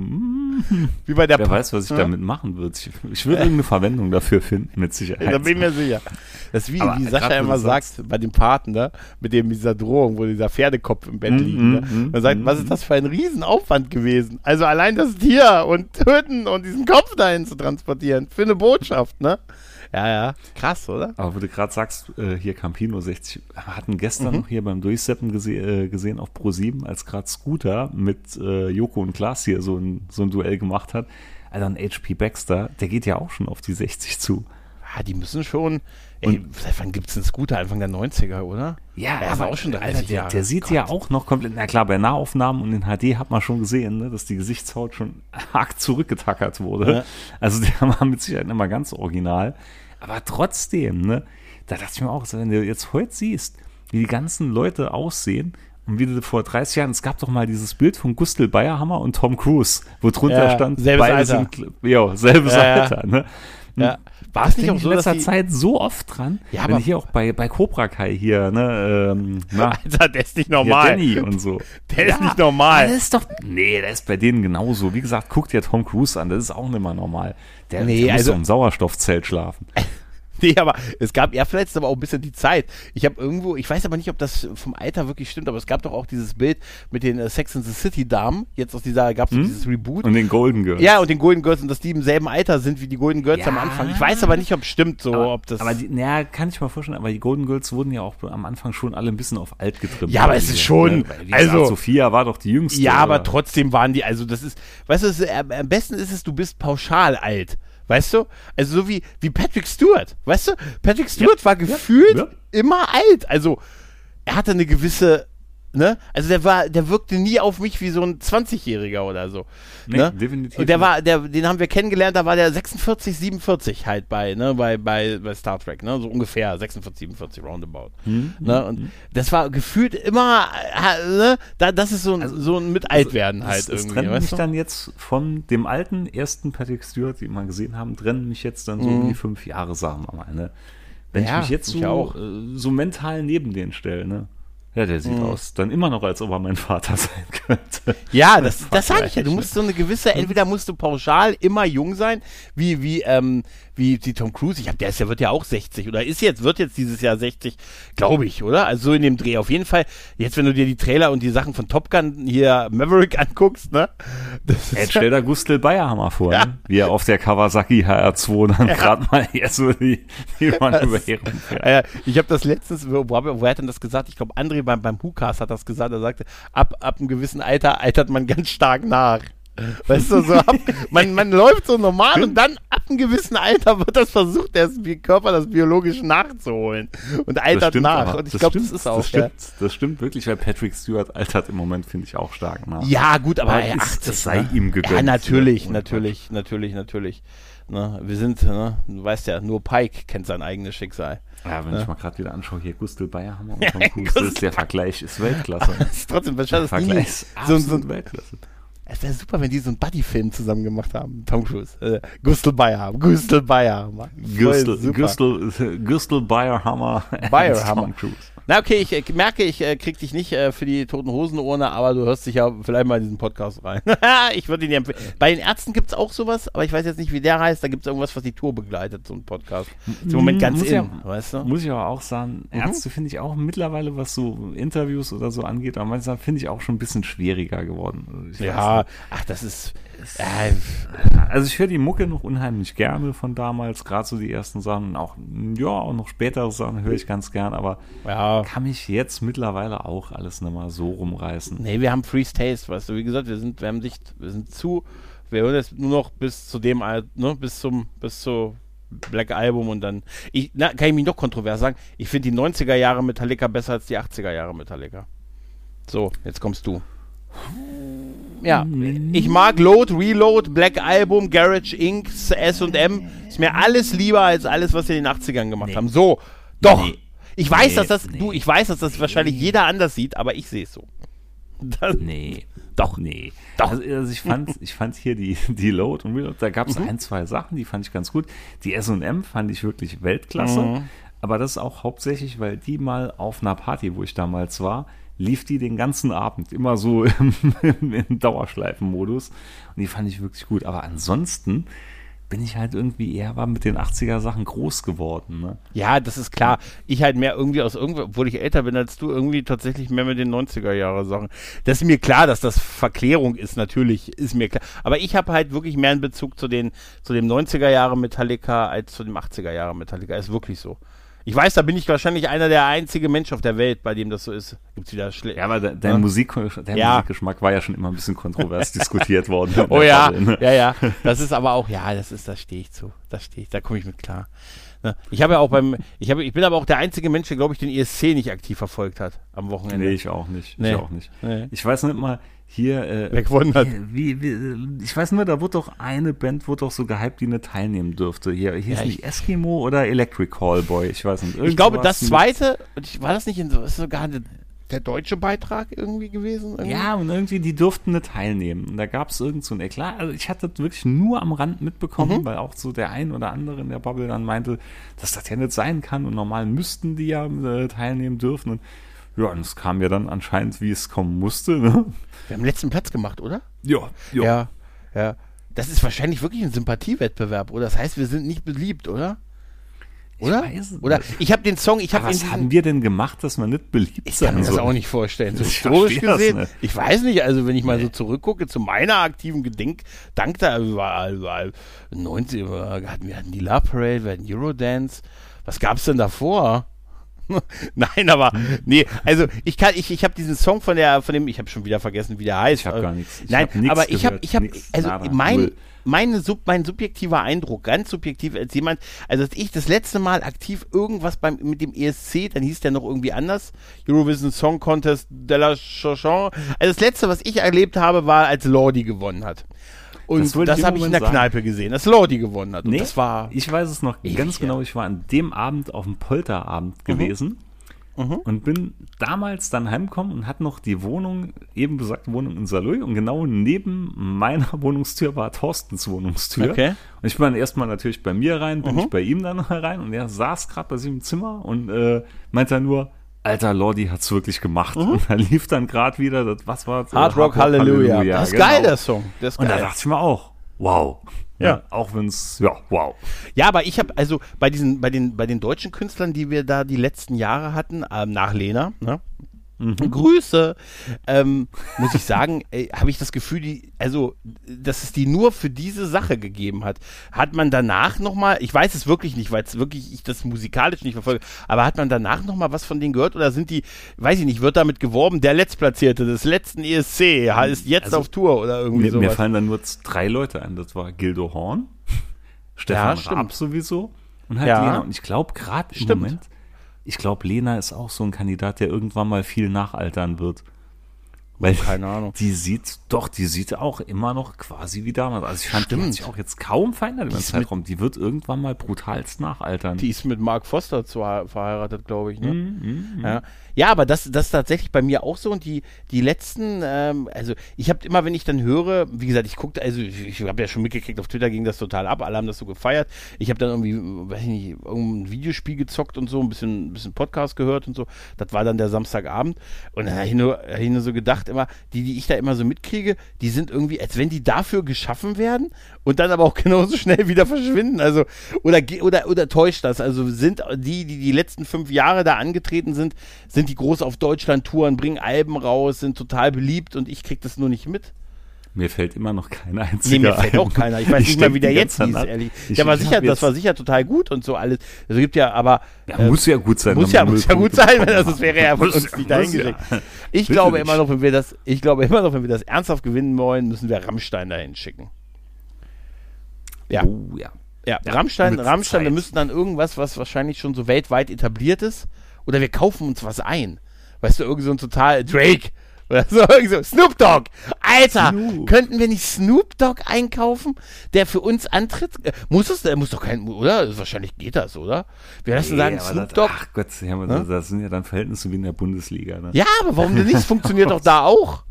Wie bei der Wer Pa- weiß, was ich Ja? damit machen würde. Ich, ich würde irgendeine Verwendung dafür finden, mit Sicherheit. Da bin ich mir sicher. Das ist wie, Aber wie Sascha immer sagt, bei dem Paten, ne? Mit dem dieser Drohung, wo dieser Pferdekopf im Bett Mm, liegt. Ne? mm, Man sagt, mm, was ist das für ein Riesenaufwand gewesen? Also allein das Tier und töten und diesen Kopf dahin zu transportieren. Für eine Botschaft, ne? Ja, ja. Krass, oder? Aber wo du gerade sagst, äh, hier Campino 60, wir hatten gestern Mhm. noch hier beim Durchseppen gese äh, gesehen auf Pro7, als gerade Scooter mit äh, Joko und Klaas hier so ein, so ein Duell gemacht hat. Alter, ein HP Baxter, der geht ja auch schon auf die 60 zu. Ja, die müssen schon. Ey, seit wann gibt's einen Scooter? Anfang der 90er, oder? Ja, Der ist auch schon 30 Alter, der, Jahre. der sieht ja auch noch komplett, na klar, bei Nahaufnahmen und in HD hat man schon gesehen, ne, dass die Gesichtshaut schon arg zurückgetackert wurde. Ja. Also der war mit Sicherheit immer ganz original. Aber trotzdem, ne, da dachte ich mir auch, wenn du jetzt heute siehst, wie die ganzen Leute aussehen und wie du vor 30 Jahren, es gab doch mal dieses Bild von Gustl Bayerhammer und Tom Cruise, wo drunter Ja, stand, selbes beide Alter. sind, ja, selbes ja. Alter, ne. Ja. War es nicht auch so, in dass letzter die, Zeit so oft dran. Ja, aber- hier auch bei, bei Cobra Kai hier, ne, ähm, na, Alter, der ist nicht ja, normal. Danny und so. Der ist nicht normal. Das ist doch, nee, der ist bei denen genauso. Wie gesagt, guckt dir Tom Cruise an, das ist auch nicht mehr normal. Der, Nee, der muss also- so im Sauerstoffzelt schlafen. Nee, aber es gab ja vielleicht aber auch ein bisschen die Zeit. Ich habe irgendwo, ich weiß aber nicht, ob das vom Alter wirklich stimmt, aber es gab doch auch dieses Bild mit den äh, Sex and the City Damen. Jetzt aus dieser, gab es dieses Reboot. Hm? Und den Golden Girls. ja, und den Golden Girls und dass die im selben Alter sind wie die Golden Girls Ja. am Anfang. Ich weiß aber nicht, ob es stimmt so, aber, ob das. aber die, naja, kann ich mir vorstellen, aber die Golden Girls wurden ja auch am Anfang schon alle ein bisschen auf alt getrimmt. Ja, aber es ist schon- Ne? Weil, wie gesagt, also- Sophia war doch die jüngste. ja, aber oder? trotzdem waren die, also das ist, weißt du, ist, äh, am besten ist es, du bist pauschal alt. Weißt du? Also so wie, wie Patrick Stewart. Weißt du? Patrick Stewart war gefühlt ja. immer alt. Also er hatte eine gewisse ne? Also der war, der wirkte nie auf mich wie so ein 20-Jähriger oder so. Nee, ne? definitiv Und der war, der, den haben wir kennengelernt, da war der 46, 47 halt bei, ne, bei, bei, bei Star Trek, ne? So ungefähr 46, 47 roundabout. Hm, Ne? Und das war gefühlt immer, ne? Da, das ist so ein, so ein mit Altwerden halt Also es, es irgendwie. trennt weißt mich du? dann jetzt von dem alten ersten Patrick Stewart, den wir gesehen haben, trennen mich jetzt dann so um die fünf Jahre, sagen wir mal. Ne? Wenn Mhm. Ja, ich mich jetzt so, auch. äh, so mental neben den stelle, ne? Ja, der Mhm. sieht aus dann immer noch, als ob er mein Vater sein könnte. Ja, das, das sage ich ja. Du musst so eine gewisse, entweder musst du pauschal immer jung sein, wie, wie, ähm, wie die Tom Cruise. Ich hab, der ist ja, wird ja auch 60 oder ist jetzt, wird jetzt dieses Jahr 60, glaube ich, oder? Also so in dem Dreh. Auf jeden Fall, jetzt, wenn du dir die Trailer und die Sachen von Top Gun hier Maverick anguckst, ne? Das Jetzt ist, stell da Gustl Bayerhammer vor, Ja. ne? wie er auf der Kawasaki HR2 dann gerade mal hier so die, die Manövrierung fährt. äh, ich habe das letztens, wo, wo hat denn das gesagt? Ich glaube, André beim, beim Hukas hat das gesagt. Er sagte, ab, ab einem gewissen Alter altert man ganz stark nach. Weißt du, so ab, man, man läuft so normal und dann ab einem gewissen Alter wird das versucht, der Körper das biologisch nachzuholen und altert nach. aber. Und ich glaube, das stimmt, ist auch. Das stimmt, das stimmt wirklich, weil Patrick Stewart altert im Moment, finde ich, auch stark nach. Ja, ja gut, aber, Aber er es- 80, es sei ne? ihm gegönnt. Ja, natürlich, Ja, natürlich, natürlich, natürlich. Ne? Wir sind, ne? du weißt ja, nur Pike kennt sein eigenes Schicksal. Ja, wenn ich mal gerade wieder anschaue, hier Gustl Bayerhammer und Ja, Tom Cruise, das der Vergleich ist Weltklasse. Das ist trotzdem, wahrscheinlich das Vergleich ist so, absolut so, Weltklasse. Es wäre super, wenn die so einen Buddy-Film zusammen gemacht haben. Tom Cruise. Äh, Gustl Bayer. Gustl Bayer. Mann. Voll Gustl. Gustl, Gustl Bayerhammer. Bayerhammer. Tom Cruise. Na okay, ich äh, merke, ich äh, krieg dich nicht äh, für die toten Hosenurne, aber du hörst dich ja vielleicht mal in diesen Podcast rein. ich würde ihn dir empfehlen. Bei den Ärzten gibt's auch sowas, aber ich weiß jetzt nicht, wie der heißt. Da gibt's irgendwas, was die Tour begleitet, so ein Podcast. Ist im Moment ganz Muss in, ja- weißt du? Muss ich aber auch sagen, Ärzte finde ich auch mittlerweile, was so Interviews oder so angeht, aber manchmal finde ich auch schon ein bisschen schwieriger geworden. Also Ja, ach, das ist. Also ich höre die Mucke noch unheimlich gerne von damals, gerade so die ersten Sachen, auch, ja, auch noch spätere Sachen höre ich ganz gern, aber ja. kann mich jetzt mittlerweile auch alles nicht mal so rumreißen. Nee, wir haben Freeze Taste, weißt du. Wie gesagt, wir sind, wir haben sich, wir sind zu, wir hören jetzt nur noch bis zu dem, ne, bis zum, bis zu Black Album und dann, ich, na, kann ich mich noch kontrovers sagen, ich finde die 90er Jahre Metallica besser als die 80er Jahre Metallica. So, jetzt kommst du. Ja, ich mag Load, Reload, Black Album, Garage Inc., S&M. Ist mir alles lieber als alles, was sie in den 80ern gemacht Nee. haben. So, doch. Nee. Ich weiß, Nee, dass das, du, ich weiß, dass das wahrscheinlich jeder anders sieht, aber ich sehe es so. Das, Nee, doch, nee. Doch. Also, also ich fand, ich fand hier die, die Load und Reload, da gab Mhm. es ein, zwei Sachen, die fand ich ganz gut. Die S&M fand ich wirklich Weltklasse, Mhm. aber das auch hauptsächlich, weil die mal auf einer Party, wo ich damals war, lief die den ganzen Abend immer so im, im, Dauerschleifenmodus und die fand ich wirklich gut. Aber ansonsten bin ich halt irgendwie eher war mit den 80er Sachen groß geworden. Ne? Ja, das ist klar. Ich halt mehr irgendwie aus irgendwie, obwohl ich älter bin als du, irgendwie tatsächlich mehr mit den 90er Jahre Sachen. Das ist mir klar, dass das Verklärung ist, natürlich, ist mir klar. Aber ich habe halt wirklich mehr einen Bezug zu den, zu dem 90er Jahre Metallica als zu dem 80er Jahre Metallica. Ist wirklich so. Ich weiß, da bin ich wahrscheinlich einer der einzige Mensch auf der Welt, bei dem das so ist. Gibt's wieder schlecht. Ja, aber de, dein, Ja. Musik, dein Ja. Musikgeschmack war ja schon immer ein bisschen kontrovers diskutiert worden. Oh ja, Bubble, ne? ja, ja. Das ist aber auch, ja, das ist, da stehe ich zu. Da stehe ich, da komme ich mit klar. Ne? Ich habe ja auch beim, ich habe, ich bin aber auch der einzige Mensch, der, glaube ich, den ESC nicht aktiv verfolgt hat am Wochenende. Nee, ich auch nicht. Nee. Ich auch nicht. Nee. Ich weiß nicht mal, hier, äh, Wer gewonnen hat. Wie, wie, ich weiß nur, da wurde doch eine Band, wurde doch so gehypt, die nicht teilnehmen dürfte. Hier hieß Ja, nicht ich- Eskimo oder Electric Callboy, ich weiß nicht. Ich glaube, das zweite, war das nicht in so, ist sogar eine, der deutsche Beitrag irgendwie gewesen? Irgendwie? Ja, und irgendwie, die durften nicht teilnehmen. Und da gab es irgend so ein Eklat. Also ich hatte das wirklich nur am Rand mitbekommen, Mhm. weil auch so der ein oder andere in der Bubble dann meinte, dass das ja nicht sein kann. Und normal müssten die ja äh, teilnehmen dürfen. Und ja, und es kam ja dann anscheinend, wie es kommen musste. Ne? Wir haben letzten Platz gemacht, oder? Ja, Ja, ja. Das ist wahrscheinlich wirklich ein Sympathiewettbewerb, oder? Das heißt, wir sind nicht beliebt, oder? Oder? weiß es oder? Ich habe den Song, ich habe was haben wir denn gemacht, dass man nicht beliebt Ich sein kann mir das auch nicht vorstellen. So Ich historisch gesehen, nicht. ich weiß nicht, also wenn ich mal so zurückgucke zu meiner aktiven Gedenk, dank da war, war 90, wir hatten, wir hatten die Love Parade, wir hatten Eurodance. Was gab's denn davor? Nein, aber nee, also ich kann ich ich habe diesen Song von der von dem ich habe schon wieder vergessen, wie der heißt. Ich habe gar nichts. Ich Nein, hab aber ich habe ich habe also nada, mein null. meine Sub, mein subjektiver Eindruck, ganz subjektiv als jemand, also als ich das letzte Mal aktiv irgendwas beim mit dem ESC, dann hieß der noch irgendwie anders, Eurovision Song Contest de la Chanson. Also das letzte, was ich erlebt habe, war, als Lordi gewonnen hat. Und Das das, habe ich in der sagen. Kneipe gesehen, dass Lordi gewonnen hat. Nee, das war ich weiß es noch Ich, ganz ja. genau. Ich war an dem Abend auf dem Polterabend gewesen Mhm. und bin damals dann heimgekommen und hatte noch die Wohnung, eben besagte Wohnung in Saloy und genau neben meiner Wohnungstür war Thorstens Wohnungstür. Okay. Und ich bin dann erstmal natürlich bei mir rein, bin Mhm. ich bei ihm dann rein und er saß gerade bei sich im Zimmer und äh, meinte dann nur, Alter, Lordi hat's wirklich gemacht. Und da lief dann gerade wieder, das, was war Mhm. Hard Rock Hallelujah. Das ist genau. geil, der Song. Das ist Und da geil. dachte ich mir auch, wow. Ja. Auch wenn's, ja, wow. Ja, aber ich habe also bei diesen, bei den, bei den deutschen Künstlern, die wir da die letzten Jahre hatten, ähm, nach Lena, ne? Grüße, ähm, muss ich sagen, habe ich das Gefühl, die, also, dass es die nur für diese Sache gegeben hat. Hat man danach nochmal, ich weiß es wirklich nicht, weil es wirklich ich das musikalisch nicht verfolge, aber hat man danach nochmal was von denen gehört oder sind die, weiß ich nicht, wird damit geworben, der Letztplatzierte des letzten ESC ist jetzt Also, auf Tour oder irgendwie Mir, mir fallen dann nur drei Leute ein. Das war Gildo Horn, Stefan stimmt. Raab sowieso und halt Ja. Lena. Und ich glaube gerade im. Moment, ich glaube, Lena ist auch so ein Kandidat, der irgendwann mal viel nachaltern wird. Weil Keine Ahnung. die sieht, doch, die sieht auch immer noch quasi wie damals. Also ich fand, die hat Stimmt. sich auch jetzt kaum verändert den ist mit- Zeitraum. Die wird irgendwann mal brutalst nachaltern. Die ist mit Mark Foster zwar verheiratet, glaube ich. Ne? Mhm, Ja. Ja, aber das, das ist tatsächlich bei mir auch so. Und die, die letzten, ähm, also ich habe immer, wenn ich dann höre, wie gesagt, ich guckte, also ich, ich habe ja schon mitgekriegt, auf Twitter ging das total ab, alle haben das so gefeiert. Ich habe dann irgendwie, weiß ich nicht, irgendein Videospiel gezockt und so, ein bisschen, bisschen Podcast gehört und so. Das war dann der Samstagabend. Und dann habe ich nur, hab ich nur so gedacht, immer, die, die ich da immer so mitkriege, die sind irgendwie, als wenn die dafür geschaffen werden und dann aber auch genauso schnell wieder verschwinden. Also, oder, oder, oder täuscht das? Also sind die, die die letzten fünf Jahre da angetreten sind, sind die groß auf Deutschland-Touren, bringen Alben raus, sind total beliebt und ich krieg das nur nicht mit. Mir fällt immer noch kein Nee, einziger mir fällt auch keiner. Ich weiß nicht denk mal, wie der jetzt hieß, ehrlich. Ich- der war ich sicher, das war sicher total gut und so alles. Also gibt ja, aber Ja, äh, muss ja gut sein. muss wenn ja, muss ja gut sein, wenn das, das wäre ja von uns nicht dahingelegt. ja. Ich Bitte glaube nicht. immer noch, wenn wir das, ich glaube immer noch, wenn wir das ernsthaft gewinnen wollen, müssen wir Rammstein dahin schicken. Ja. Oh, ja. Ja, Ja, Rammstein, Rammstein, wir müssen dann irgendwas, was wahrscheinlich schon so weltweit etabliert ist, oder wir kaufen uns was ein. Weißt du, irgend so ein total Drake oder so, so Snoop Dogg. Alter, Snoop. könnten wir nicht Snoop Dogg einkaufen, der für uns antritt? Äh, Muss es, der muss doch kein, oder? Wahrscheinlich geht das, oder? Wir lassen sagen, Nee, aber Snoop das, Dogg. Ach Gott, ja, aber das, das sind ja dann Verhältnisse wie in der Bundesliga. Ne? Ja, aber warum denn nicht? Es funktioniert doch da auch.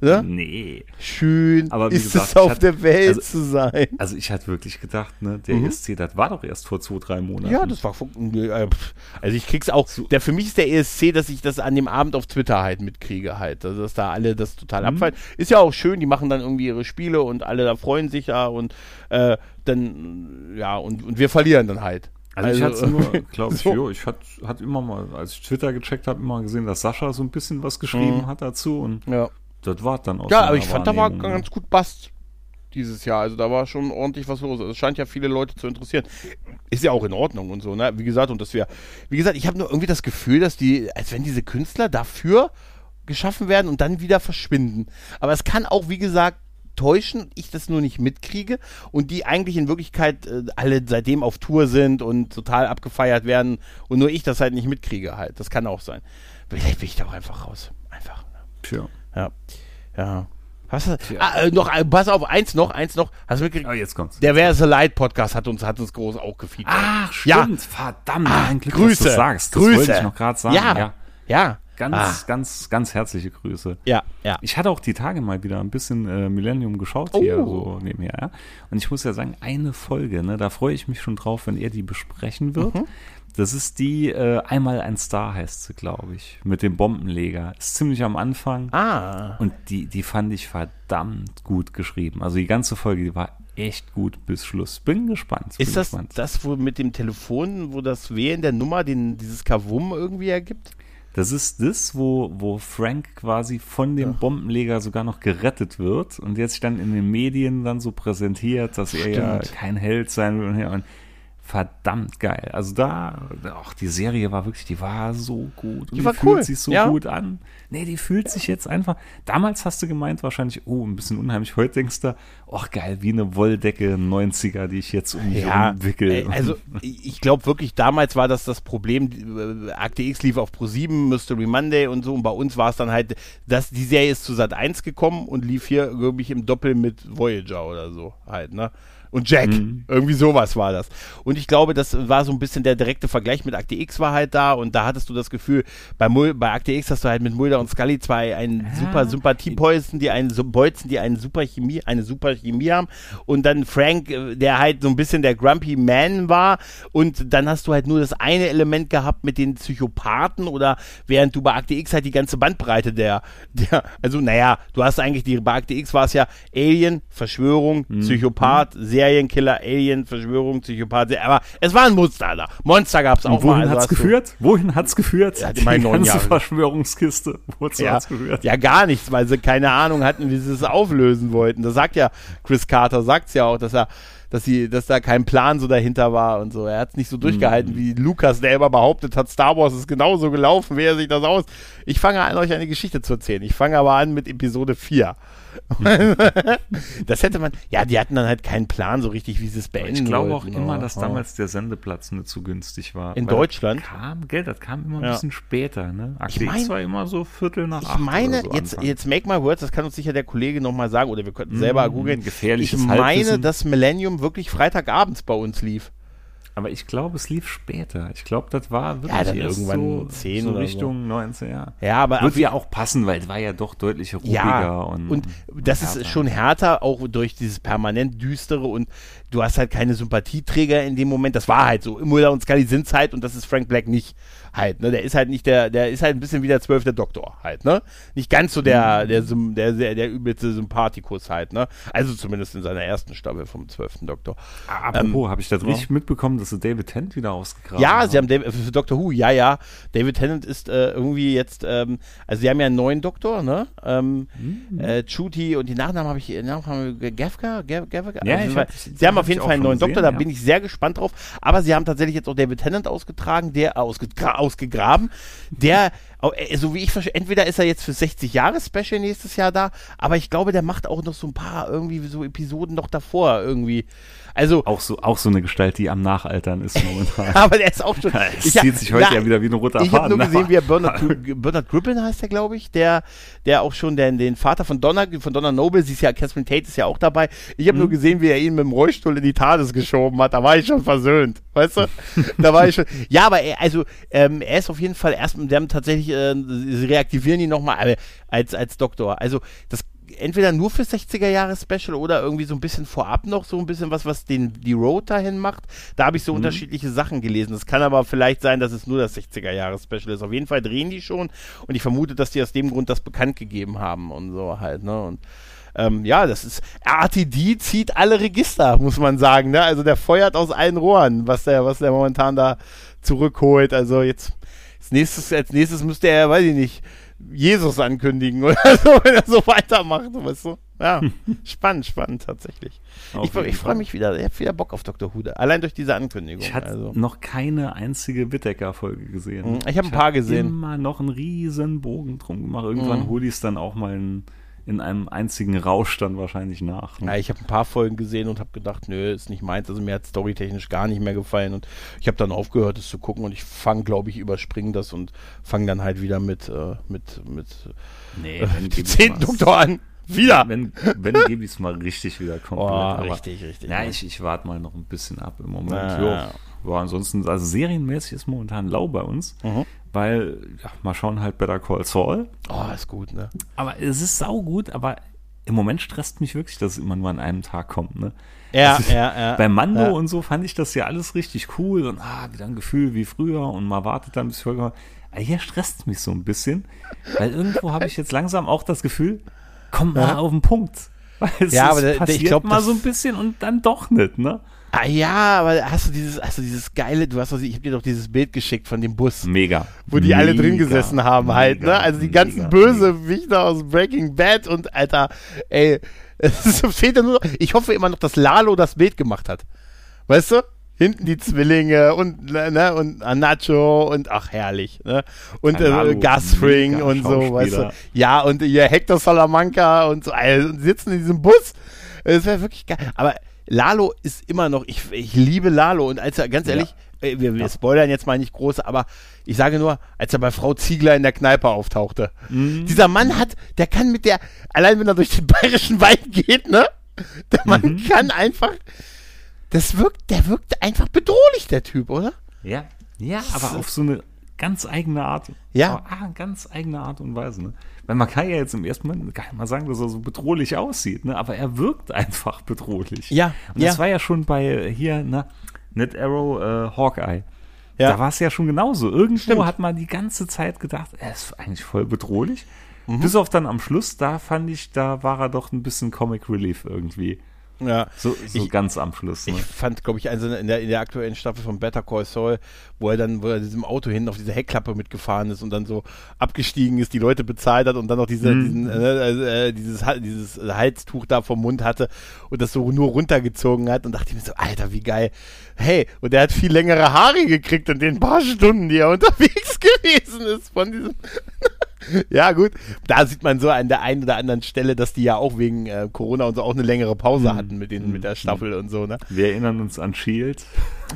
Ne? Nee. Schön Aber wie ist gesagt, es auf hatte- der Welt also- zu sein. Also ich hatte wirklich gedacht, ne, der ESC, das war doch erst vor zwei, drei Monaten. Mhm. Ja, das war. äh, pff. Also ich krieg's auch. Der, für mich ist der ESC, dass ich das an dem Abend auf Twitter halt mitkriege halt. Also dass da alle das total abfallen. Ist ja auch schön, die machen dann irgendwie ihre Spiele und alle da freuen sich ja und äh, dann, ja, und, und wir verlieren dann halt. Also, ich hatte nur, glaube ich, so. jo, ich hatte hat immer mal, als ich Twitter gecheckt habe, immer gesehen, dass Sascha so ein bisschen was geschrieben hat dazu und Ja, das war dann auch. ja aber ich fand, da war ganz gut Bast dieses Jahr. Also da war schon ordentlich was los. Also es scheint ja viele Leute zu interessieren. Ist ja auch in Ordnung und so, ne? Wie gesagt, und dass wir, wie gesagt, ich habe nur irgendwie das Gefühl, dass die, als wenn diese Künstler dafür geschaffen werden und dann wieder verschwinden. Aber es kann auch, wie gesagt, täuschen, ich das nur nicht mitkriege und die eigentlich in Wirklichkeit äh, alle seitdem auf Tour sind und total abgefeiert werden und nur ich das halt nicht mitkriege halt. Das kann auch sein. Vielleicht bin ich da auch einfach raus. Einfach. Ne? Tja. Ja. Ja. Hast du, ah, äh, noch, pass auf, eins noch, eins noch. Hast du mitgekriegt? Ah, jetzt kommt's. Der Wer the Light Podcast hat uns, hat uns groß auch gefeedback. Ach, Ja. stimmt. Verdammt, Ah, ein Glück, Grüße. dass du sagst. Das Grüße. wollte ich noch gerade sagen. Ja. Ja. Ja. Ganz, Ah. ganz, ganz herzliche Grüße. Ja, ja. Ich hatte auch die Tage mal wieder ein bisschen äh, Millennium geschaut hier Oh. so nebenher. Ja? Und ich muss ja sagen, eine Folge, ne, da freue ich mich schon drauf, wenn er die besprechen wird. Mhm. Das ist die äh, Einmal ein Star heißt sie, glaube ich, mit dem Bombenleger. Ist ziemlich am Anfang. Ah. Und die, die fand ich verdammt gut geschrieben. Also die ganze Folge, die war echt gut bis Schluss. Bin gespannt. Bin Ist das gespannt. das, wo mit dem Telefon, wo das Wählen der Nummer den, dieses Kavum irgendwie ergibt? Das ist das, wo, wo Frank quasi von dem Bombenleger sogar noch gerettet wird und jetzt sich dann in den Medien dann so präsentiert, dass er ja Stimmt. kein Held sein will. Und, ja, und verdammt geil. Also da, ach, die Serie war wirklich, die war so gut. Und Die war fühlt cool, sich so ja. gut an. Nee, die fühlt sich jetzt einfach. Damals hast du gemeint wahrscheinlich, oh, ein bisschen unheimlich. Heute denkst du, ach geil, wie eine Wolldecke 90er, die ich jetzt um mich Ja, umwickel. also ich glaube wirklich, damals war das das Problem, die, Akte X lief auf Pro7, Mystery Monday und so und bei uns war es dann halt, dass die Serie ist zu Sat 1 gekommen und lief hier, glaube ich, im Doppel mit Voyager oder so halt, ne? Und Jack, Mhm. irgendwie sowas war das. Und ich glaube, das war so ein bisschen der direkte Vergleich mit Akte X war halt da. Und da hattest du das Gefühl, bei, Mul bei Akte X hast du halt mit Mulder und Scully zwei einen super Sympathiepolzen, die einen so Bolzen, die einen super Chemie, eine super Chemie haben. Und dann Frank, äh, der halt so ein bisschen der Grumpy Man war. Und dann hast du halt nur das eine Element gehabt mit den Psychopathen oder während du bei Akte X halt die ganze Bandbreite der, der also naja, du hast eigentlich die, bei Akte X war es ja Alien, Verschwörung, Psychopath, Serienkiller, Alien, Verschwörung, Psychopath, Se- aber es war ein Monster da. Monster gab es auch Und wohin mal. also hat's hast du- geführt? Wohin hat's geführt? Ja, die neun ganze Jahre. Verschwörungskiste. Wozu Ja, hat's geführt? ja, gar nichts, weil sie keine Ahnung hatten, wie sie es auflösen wollten. Das sagt ja Chris Carter, sagt's ja auch, dass er, dass sie, dass da kein Plan so dahinter war und so. Er hat's nicht so Mhm. durchgehalten, wie Lukas, immer behauptet hat, Star Wars ist genauso gelaufen, wie er sich das aus. Ich fange an, euch eine Geschichte zu erzählen. Ich fange aber an mit Episode 4. das hätte man, ja, die hatten dann halt keinen Plan so richtig, wie sie es beenden Ich glaube auch wollten. immer, Oh, dass damals der Sendeplatz nicht zu günstig war. In Deutschland? Das kam, gell, das kam immer ein Ja. bisschen später, ne? Akte mein- X war immer so Viertel nach Ich acht meine, oder so jetzt, Anfang. jetzt make my words, das kann uns sicher der Kollege nochmal sagen, oder wir könnten selber Mm, googeln. gefährliches Ich meine, Halbwissen. dass Millennium wirklich Freitagabends bei uns lief. Aber ich glaube, es lief später. Ich glaube, das war wirklich Ja, irgendwann so, 10 so oder so. Richtung 19 Jahre. Ja, aber Wird auf- ja auch passen, weil es war ja doch deutlich ruhiger ja, und, und das ist härter. schon härter, auch durch dieses permanent düstere und du hast halt keine Sympathieträger in dem Moment. Das war halt so. Mulder und Scully sind's halt und das ist Frank Black nicht halt. Ne? Der ist halt nicht der, der ist halt ein bisschen wie der zwölfte Doktor halt. Ne? Nicht ganz so Mhm. der, der, der, der, der übelste Sympathikus halt. Ne? Also zumindest in seiner ersten Staffel vom zwölften Doktor. Apropos, habe ich das richtig mitbekommen, dass sie David Tennant wieder ausgegraben Ja, haben? sie haben David, für Doctor Who, ja, ja. David Tennant ist äh, irgendwie jetzt, ähm, also sie haben ja einen neuen Doktor, ne? Ähm, Mhm. äh, Chuti und die Nachnamen habe ich, Nachnamen Gavka, Gav- Gavka? Ja, auf jeden ich Fall. hab- sie haben hab auf jeden Fall einen neuen Doktor, gesehen, da ja. bin ich sehr gespannt drauf. Aber sie haben tatsächlich jetzt auch David Tennant ausgetragen, der ausgegra ausgegraben, der, so wie ich verstehe, entweder ist er jetzt für 60 Jahre Special nächstes Jahr da, aber ich glaube, der macht auch noch so ein paar irgendwie so Episoden noch davor irgendwie. Also, Auch so, auch so eine Gestalt, die am Nachaltern ist momentan. aber der ist auch schon. Es Ich- zieht sich heute na, ja wieder wie ein roter Ich habe nur gesehen, aber- wie er Bernard, Bernard Griffin heißt der, glaube ich, der, der auch schon den, den Vater von Donna, von Donna Noble, sie ist ja, Catherine Tate ist ja auch dabei. Ich habe nur Mhm. gesehen, wie er ihn mit dem Rollstuhl in die TARDIS geschoben hat. Da war ich schon versöhnt, weißt du? Da war ich schon. Ja, aber er, also ähm, er ist auf jeden Fall erst, die haben tatsächlich, äh, sie reaktivieren ihn nochmal äh, als als Doktor. Also das entweder nur für 60er Jahre Special oder irgendwie so ein bisschen vorab noch so ein bisschen was, was den die Road dahin macht. Da habe ich so unterschiedliche Sachen gelesen. Es kann aber vielleicht sein, dass es nur das 60er Jahre Special ist. Auf jeden Fall drehen die schon und ich vermute, dass die aus dem Grund das bekannt gegeben haben und so halt, ne? Und ähm, ja, das ist RTD zieht alle Register, muss man sagen, ne? Also der feuert aus allen Rohren, was der was der momentan da zurückholt. Also jetzt nächstes als nächstes müsste er, weiß ich nicht, Jesus ankündigen oder so, wenn er so weitermacht, weißt du? Ja, spannend, spannend tatsächlich. Auf Ich, ich freue mich wieder, ich habe wieder Bock auf Dr. Hude, allein durch diese Ankündigung. Ich hatte also. noch keine einzige Whittaker-Folge gesehen. Mhm, ich hab ein paar gesehen. immer noch einen riesen Bogen drum gemacht. Irgendwann Mhm. hole ich es dann auch mal in, in einem einzigen Rausch dann wahrscheinlich nach. Ja, ich habe ein paar Folgen gesehen und habe gedacht, nö, ist nicht meins. Also mir hat storytechnisch gar nicht mehr gefallen und ich habe dann aufgehört, es zu gucken und ich fange, glaube ich, überspringe das und fange dann halt wieder mit äh, mit mit nee, äh, dem gebe zehnten Doktor an. Wieder. Wenn, wenn gebe ich es mal richtig wieder komplett. Oh, aber- richtig, richtig. Ja, ich, ich warte mal noch ein bisschen ab im Moment. Ja. Ja. Ja, ansonsten, also serienmäßig ist momentan lau bei uns, Mhm. weil, ja, mal schauen halt Better Call Saul. Oh, ist gut, ne? Aber es ist saugut, aber im Moment stresst mich wirklich, dass es immer nur an einem Tag kommt, ne? Ja, Also, ja, ja. Bei Mando ja. und so fand ich das ja alles richtig cool und ah, wieder ein Gefühl wie früher und man wartet dann bis die Folge. kommt. Aber hier stresst es mich so ein bisschen, weil irgendwo habe ich jetzt langsam auch das Gefühl, komm mal Ja. auf den Punkt. Es Ja, aber der- der- ich passiert glaub, mal so ein bisschen und dann doch nicht, ne? Ah, ja, aber hast du dieses, hast du dieses geile, du hast doch, ich habe dir doch dieses Bild geschickt von dem Bus. Mega. wo die alle drin Mega, gesessen haben halt, mega, ne? Also die ganzen mega, Bösewichter aus Breaking Bad und Alter, ey, es fehlt ja nur, ich hoffe immer noch, dass Lalo das Bild gemacht hat. Weißt du? Hinten die Zwillinge und, ne, und Nacho und ach, herrlich, ne? Und äh, Gasfring und so, weißt du. Ja, und ihr Hector Salamanca und so, also, sitzen in diesem Bus. Es wäre wirklich geil. Aber Lalo ist immer noch, ich, ich liebe Lalo und als er, ganz ehrlich, ja. Äh, wir, wir spoilern jetzt mal nicht groß, aber ich sage nur, als er bei Frau Ziegler in der Kneipe auftauchte. Mhm. Dieser Mann hat, der kann mit der, allein wenn er durch den bayerischen Wald geht, ne? Der Mann mhm. kann einfach, das wirkt, der wirkt einfach bedrohlich, der Typ, oder? Ja, ja, aber auf so eine ganz eigene Art. Ja. Ah, ganz eigene Art und Weise, ne? Weil man kann ja jetzt im ersten Moment gar nicht mal sagen, dass er so bedrohlich aussieht, ne? Aber er wirkt einfach bedrohlich. Ja. Und das war ja schon bei hier, ne? Net Arrow, äh, Hawkeye. Ja. Da war es ja schon genauso. Irgendwo Stimmt. hat man die ganze Zeit gedacht, er ist eigentlich voll bedrohlich. Mhm. Bis auf dann am Schluss, da fand ich, da war er doch ein bisschen Comic Relief irgendwie. Ja. So, so ich, ganz am Schluss. Ne? Ich fand, glaube ich, also in der, in der aktuellen Staffel von Better Call Saul, wo er dann, wo er diesem Auto hin auf diese Heckklappe mitgefahren ist und dann so abgestiegen ist, die Leute bezahlt hat und dann noch diese, mhm. diesen, äh, äh, dieses, dieses Halstuch da vom Mund hatte und das so nur runtergezogen hat und dachte ich mir so, Alter, wie geil. Hey, und er hat viel längere Haare gekriegt in den paar Stunden, die er unterwegs gewesen ist von diesem ja, gut. Da sieht man so an der einen oder anderen Stelle, dass die ja auch wegen äh, Corona und so auch eine längere Pause mhm. hatten mit, den, mit der Staffel mhm. und so, ne? Wir erinnern uns an Shield.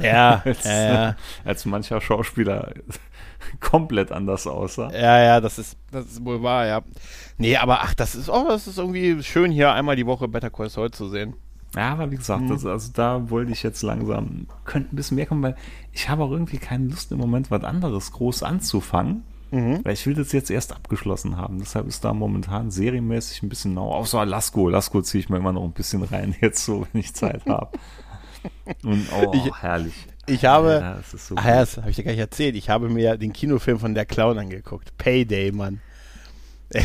Ja, als, ja, als mancher Schauspieler komplett anders aussah. Ja, ja, das ist, das ist wohl wahr, ja. Nee, aber ach, das ist, oh, das ist irgendwie schön, hier einmal die Woche Better Call Saul zu sehen. Ja, aber wie gesagt, mhm. das, also da wollte ich jetzt langsam, könnte ein bisschen mehr kommen, weil ich habe auch irgendwie keine Lust im Moment, was anderes groß anzufangen. Mhm. Weil ich will das jetzt erst abgeschlossen haben. Deshalb ist da momentan serienmäßig ein bisschen nau. Außer Lasko. Lasko ziehe ich mir immer noch ein bisschen rein, jetzt so, wenn ich Zeit habe. Und oh, ich, herrlich. Ich habe, ja, das ist so ach ja, das habe ich dir gar nicht erzählt. Ich habe mir den Kinofilm von der Clown angeguckt. Payday, Mann.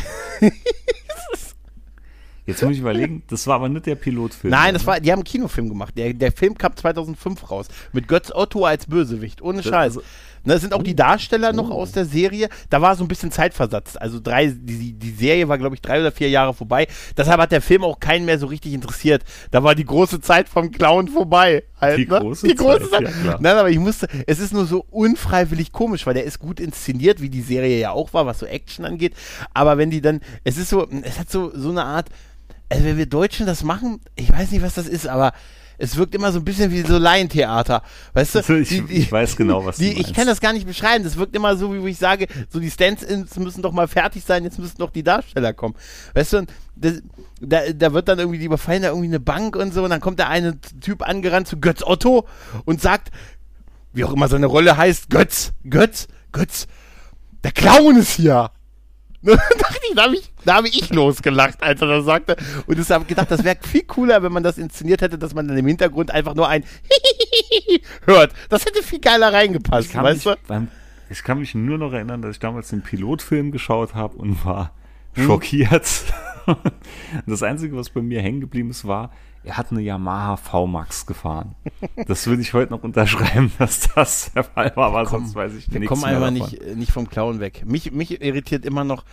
Jetzt muss ich überlegen, das war aber nicht der Pilotfilm. Nein, das war, die haben einen Kinofilm gemacht. Der, der Film kam 2005 raus. Mit Götz Otto als Bösewicht. Ohne Scheiß. Also, Ne, sind auch die Darsteller noch aus der Serie. Da war so ein bisschen Zeitversatz. Also drei, die, die Serie war, glaube ich, drei oder vier Jahre vorbei. Deshalb hat der Film auch keinen mehr so richtig interessiert. Da war die große Zeit vom Clown vorbei. Halt, die, ne? große die große Zeit. Zeit. Ja, Nein, aber ich musste, es ist nur so unfreiwillig komisch, weil der ist gut inszeniert, wie die Serie ja auch war, was so Action angeht. Aber wenn die dann, es ist so, es hat so, so eine Art, also wenn wir Deutschen das machen, ich weiß nicht, was das ist, aber es wirkt immer so ein bisschen wie so Laientheater. Weißt du? Also ich, die, die, ich, weiß genau, was die, du meinst. Ich kann das gar nicht beschreiben. Das wirkt immer so, wie ich sage, so die Stand-ins müssen doch mal fertig sein, jetzt müssen doch die Darsteller kommen. Weißt du, das, da, da wird dann irgendwie, die überfallen da irgendwie eine Bank und so und dann kommt der eine Typ angerannt zu Götz Otto und sagt, wie auch immer seine Rolle heißt, Götz, Götz, Götz, der Clown ist hier. da habe ich, hab ich losgelacht, als er das sagte. Und ich habe gedacht, das wäre viel cooler, wenn man das inszeniert hätte, dass man dann im Hintergrund einfach nur ein hört. Das hätte viel geiler reingepasst, weißt mich, du? Ich kann mich nur noch erinnern, dass ich damals den Pilotfilm geschaut habe und war hm. schockiert. das Einzige, was bei mir hängen geblieben ist, war, er hat eine Yamaha V-Max gefahren. Das würde ich heute noch unterschreiben, dass das der Fall war, aber Komm, sonst weiß ich wir nichts kommen einfach nicht, nicht vom Clown weg. Mich, mich irritiert immer noch,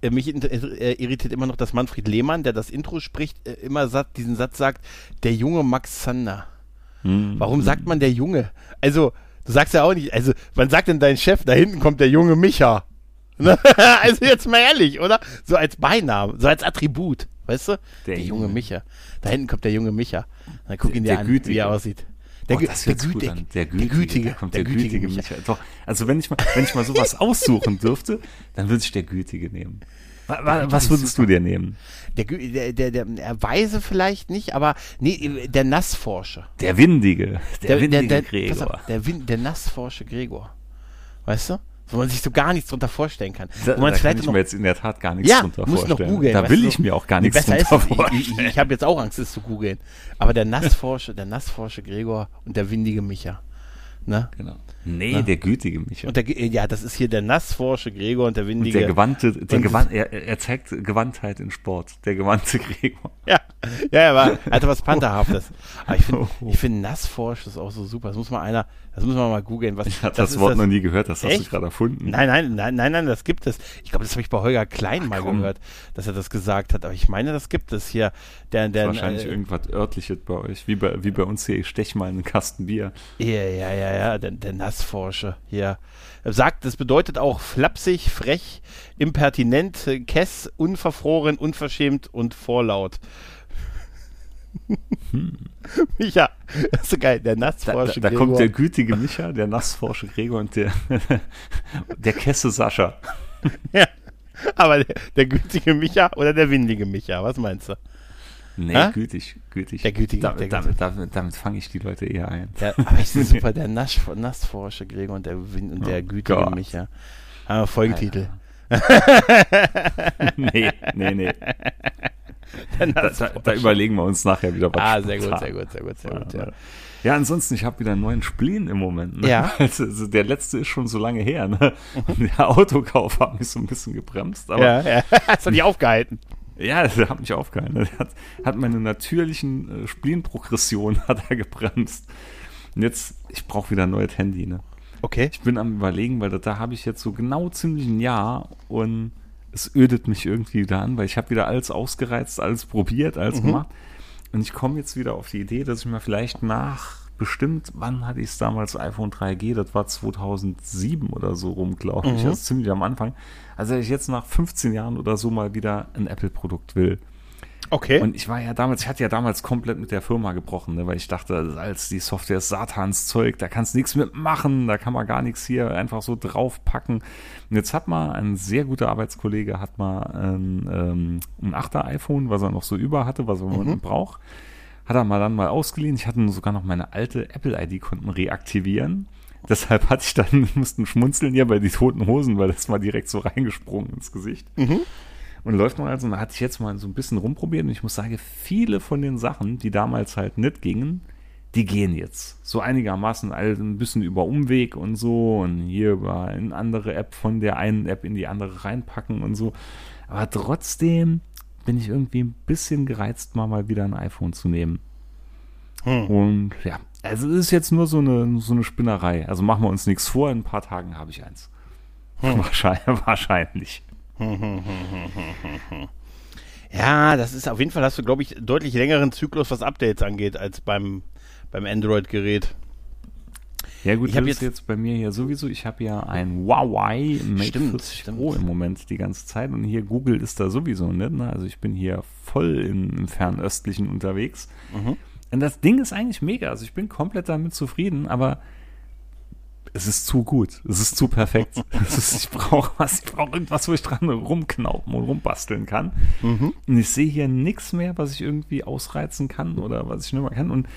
äh, mich äh, irritiert immer noch, dass Manfred Lehmann, der das Intro spricht, äh, immer diesen Satz sagt, der junge Max Sander. Hm. Warum sagt man der Junge? Also, du sagst ja auch nicht, also, wann sagt denn dein Chef, da hinten kommt der junge Micha? Ne? also jetzt mal ehrlich, oder? So als Beiname, so als Attribut. Weißt du? Der, der junge Micha. Da hinten kommt der junge Micha. Dann guck ihn dir an, Gütige. wie er aussieht. Der, oh, der, gütig, der, gütige, der gütige, kommt der, der gütige, gütige Micha. Doch, also wenn ich mal, wenn ich mal sowas aussuchen dürfte, dann würde ich der gütige nehmen. Was, was würdest du dir nehmen? Der, der, der, der Weise vielleicht nicht, aber nee, der Nassforsche. Der Windige. Der, der windige der, Gregor. Auf, der, der Nassforsche Gregor. Weißt du? Wo man sich so gar nichts drunter vorstellen kann. Da, wo man da kann ich mir jetzt in der Tat gar nichts ja, drunter muss vorstellen. Noch googeln, da will ich mir auch gar nichts drunter vorstellen. Ich, ich, ich habe jetzt auch Angst, es zu googeln. Aber der Nassforsche, der Nassforsche Gregor und der windige Micha. Ne? Genau. Nee, der gütige Micha. Und der, ja, das ist hier der nassforsche Gregor und der Und windige. der gewandte, der Und- gewandt, er, er zeigt Gewandtheit in Sport. Der gewandte Gregor. Ja, ja, er war, hatte was Pantherhaftes. Aber ich finde, ich finde nassforsch ist auch so super. Das muss mal einer, das muss man mal googeln. Was, Ich hatte das, ist Wort noch nie gehört, das hast du gerade erfunden. Nein, nein, nein, nein, nein, das gibt es. Ich glaube, das habe ich bei Holger Klein mal komm. gehört, dass er das gesagt hat. Aber ich meine, das gibt es hier. Der, der, Wahrscheinlich äh, irgendwas örtliches bei euch, wie bei, wie bei uns hier, ich stech mal einen Kasten Bier. Ja, ja, ja, ja, der, der Nassforsche hier. Er sagt, das bedeutet auch flapsig, frech, impertinent, kess, unverfroren, unverschämt und vorlaut. Micha, das ist so geil, der Hm. Da, da, Nassforsche. da Gregor. kommt der gütige Micha, der nassforsche Gregor und der, der Kesse Sascha. Ja, aber der, der gütige Micha oder der windige Micha, was meinst du? Nee, Hä? gütig, gütig. Der gütige- Damit, der damit, damit, damit fange ich die Leute eher ein. Der, aber ich finde super, der Nass, Nassforsche Gregor und der, und der Oh gütige Gott. Micha. Ah, Folgentitel. nee, nee, nee. Da, da, da überlegen wir uns nachher wieder was. Ah, sehr gut, sehr gut, sehr gut, sehr gut. Ja. Ja, ansonsten, ich habe wieder einen neuen Spleen im Moment. Ne? Ja. Also, also der letzte ist schon so lange her. Ne? Der Autokauf hat mich so ein bisschen gebremst. Aber Ja, ja. Hast du dich aufgehalten? Ja, der hat mich aufgehalten. Der hat, hat meine natürlichen äh, Spleenprogression hat er gebremst. Und jetzt, ich brauche wieder ein neues Handy. Ne? Okay. Ich bin am überlegen, weil da, da habe ich jetzt so genau ziemlich ein Jahr und es ödet mich irgendwie wieder an, weil ich habe wieder alles ausgereizt, alles probiert, alles Mhm. gemacht. Und ich komme jetzt wieder auf die Idee, dass ich mir vielleicht nach bestimmt, wann hatte ich es damals, iPhone 3G, das war 2007 oder so rum, glaube ich, Mhm. also ziemlich am Anfang. Also ich jetzt nach 15 Jahren oder so mal wieder ein Apple-Produkt will. Okay. Und ich war ja damals, ich hatte ja damals komplett mit der Firma gebrochen, ne, weil ich dachte, das ist als die Software ist Satans Zeug, da kannst du nichts mitmachen, da kann man gar nichts hier einfach so draufpacken. Und jetzt hat mal ein sehr guter Arbeitskollege, hat mal ein, ähm, ein 8er iPhone, was er noch so über hatte, was er Moment braucht, hat er mal dann mal ausgeliehen. Ich hatte sogar noch meine alte Apple-ID konnten reaktivieren. Deshalb hatte ich dann, mussten schmunzeln hier bei die toten Hosen, weil das mal direkt so reingesprungen ins Gesicht. Und läuft man also, und da hatte ich jetzt mal so ein bisschen rumprobiert und ich muss sagen, viele von den Sachen, die damals halt nicht gingen, die gehen jetzt. So einigermaßen all ein bisschen über Umweg und so und hier über eine andere App von der einen App in die andere reinpacken und so. Aber trotzdem bin ich irgendwie ein bisschen gereizt, mal mal wieder ein iPhone zu nehmen. Hm. Und ja, also es ist jetzt nur so eine, so eine Spinnerei. Also machen wir uns nichts vor, in ein paar Tagen habe ich eins. Wahrscheinlich. wahrscheinlich. Ja, das ist auf jeden Fall hast du, glaube ich, deutlich längeren Zyklus, was Updates angeht, als beim, beim Android-Gerät. Ja gut, Ich das ist jetzt- jetzt bei mir ja sowieso, ich habe ja ein Huawei Mate Stimmt, 40 stimmt. Pro im Moment die ganze Zeit und hier Google ist da sowieso nicht, ne? also ich bin hier voll im, im Fernöstlichen unterwegs. Mhm. Und das Ding ist eigentlich mega, also ich bin komplett damit zufrieden, aber es ist zu gut, es ist zu perfekt. es ist, ich brauche was, ich brauche irgendwas, wo ich dran rumknaupen und rumbasteln kann. Mhm. Und ich sehe hier nichts mehr, was ich irgendwie ausreizen kann oder was ich nicht mehr kann. Und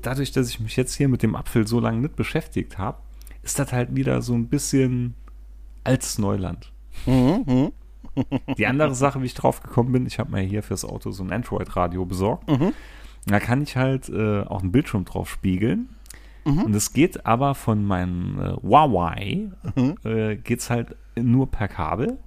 dadurch, dass ich mich jetzt hier mit dem Apfel so lange nicht beschäftigt habe, ist das halt wieder so ein bisschen altes Neuland. Mhm, mhm. Die andere Sache, wie ich drauf gekommen bin, ich habe mir hier fürs Auto so ein Android-Radio besorgt. Mhm. Da kann ich halt äh, auch einen Bildschirm drauf spiegeln. Mhm. Und es geht aber von meinem äh, Huawei, Mhm. äh, geht's halt nur per Kabel.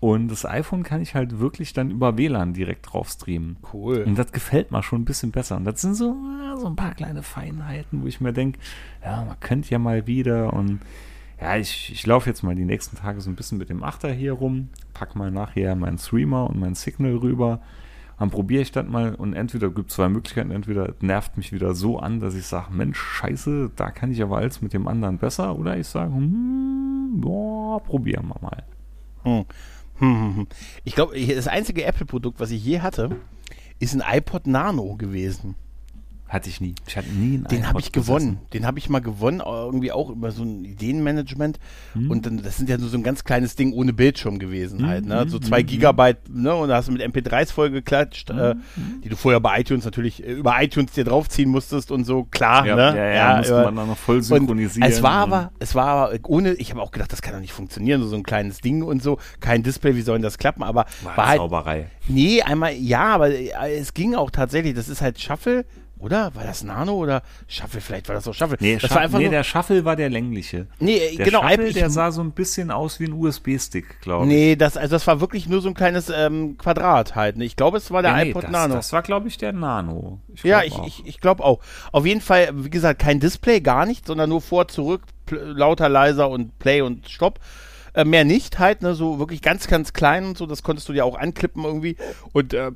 Und das iPhone kann ich halt wirklich dann über WLAN direkt drauf streamen. Cool. Und das gefällt mir schon ein bisschen besser. Und das sind so, so ein paar kleine Feinheiten, wo ich mir denke, ja, man könnte ja mal wieder. Und ja, ich, ich laufe jetzt mal die nächsten Tage so ein bisschen mit dem Achter hier rum, pack mal nachher meinen Streamer und mein Signal rüber. Dann probiere ich das mal und entweder gibt es zwei Möglichkeiten, entweder nervt mich wieder so an, dass ich sage, Mensch, scheiße, da kann ich aber als mit dem anderen besser, oder ich sage, hm, boah, probieren wir mal. Hm. Hm, hm, hm. Ich glaube, das einzige Apple-Produkt, was ich je hatte, ist ein iPod Nano gewesen. Hatte ich nie. Ich hatte nie einen Den habe ich gewonnen. besessen. Den habe ich mal gewonnen, irgendwie auch über so ein Ideenmanagement. Hm. Und dann, das sind ja nur so ein ganz kleines Ding ohne Bildschirm gewesen Hm, halt, ne? hm, So hm, zwei hm. Gigabyte, ne? Und da hast du mit MP3s vollgeklatscht, äh, die du vorher bei iTunes natürlich, äh, über iTunes dir draufziehen musstest und so, klar, Ja, ne? ja, ja, musste über- man dann noch voll synchronisieren. es war aber, es war aber ohne, ich habe auch gedacht, das kann doch nicht funktionieren, so, so ein kleines Ding und so, kein Display, wie soll denn das klappen? Aber war war halt, Zauberei. Nee, einmal ja, aber äh, es ging auch tatsächlich. Das ist halt Shuffle, Oder? War das Nano oder Shuffle? Vielleicht war das auch Shuffle. Nee, das Shuffle, war einfach nee nur, der Shuffle war der längliche. nee, Der genau. Shuffle, ich- der sah so ein bisschen aus wie ein USB-Stick, glaube ich. nee, das, also das war wirklich nur so ein kleines ähm, Quadrat halt. Ne? Ich glaube, es war der nee, iPod das, Nano. Das war, glaube ich, der Nano. Ich Ja, ich, auch. ich, ich glaube auch. Auf jeden Fall, wie gesagt, kein Display, gar nicht, sondern nur vor, zurück, lauter, leiser und Play und Stopp. Äh, mehr nicht halt, ne, so wirklich ganz, ganz klein und so, das konntest du dir auch anklippen irgendwie. Und äh,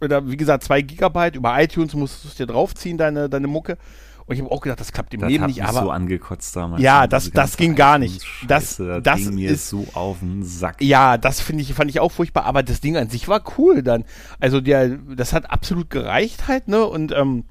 wie gesagt, zwei Gigabyte, über iTunes musstest du es dir draufziehen, deine, deine Mucke. Und ich habe auch gedacht, das klappt im das Leben nicht, aber so angekotzt damals. Ja, das- das ging gar nicht. Das- das, das ging mir ist- so auf den Sack. Ja, das finde ich, fand ich auch furchtbar, aber das Ding an sich war cool dann. Also der, das hat absolut gereicht halt, ne? Und ähm,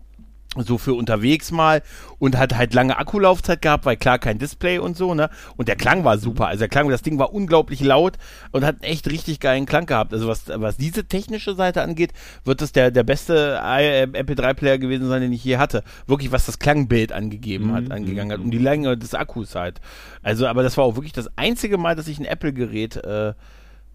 so für unterwegs mal und hat halt lange Akkulaufzeit gehabt, weil klar kein Display und so, ne? Und der Klang war super. Also der Klang, das Ding war unglaublich laut und hat echt richtig geilen Klang gehabt. Also was, was diese technische Seite angeht, wird das der, der beste I- MP3-Player gewesen sein, den ich je hatte. Wirklich, was das Klangbild angegeben hat, Mhm, angegangen hat mhm. und die Länge des Akkus halt. Also, aber das war auch wirklich das einzige Mal, dass ich ein Apple-Gerät äh,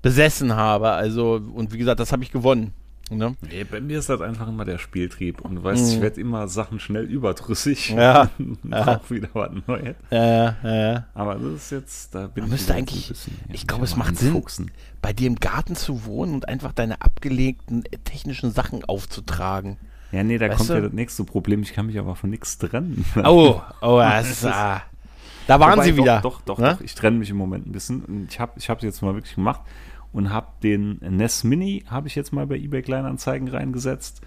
besessen habe. Also, und wie gesagt, das habe ich gewonnen. Ne? Nee, bei mir ist das einfach immer der Spieltrieb. Und du weißt, ich werde immer Sachen schnell überdrüssig. Mhm. Ja. Und Auch wieder was Neues. Äh, äh. Aber das ist jetzt, da bin Man ich müsste eigentlich- bisschen, ja, ich glaube, es macht Sinn. einfuchsen. Bei dir im Garten zu wohnen und einfach deine abgelegten äh, technischen Sachen aufzutragen. Ja, nee, da Weißt kommt du? ja das nächste Problem. Ich kann mich aber von nichts trennen. Oh, oh, das ist, ah. Da waren Wobei, sie wieder. Doch, doch, doch, Ne? doch. Ich trenne mich im Moment ein bisschen. Ich habe ich es jetzt mal wirklich gemacht und habe den NES Mini habe ich jetzt mal bei eBay Kleinanzeigen reingesetzt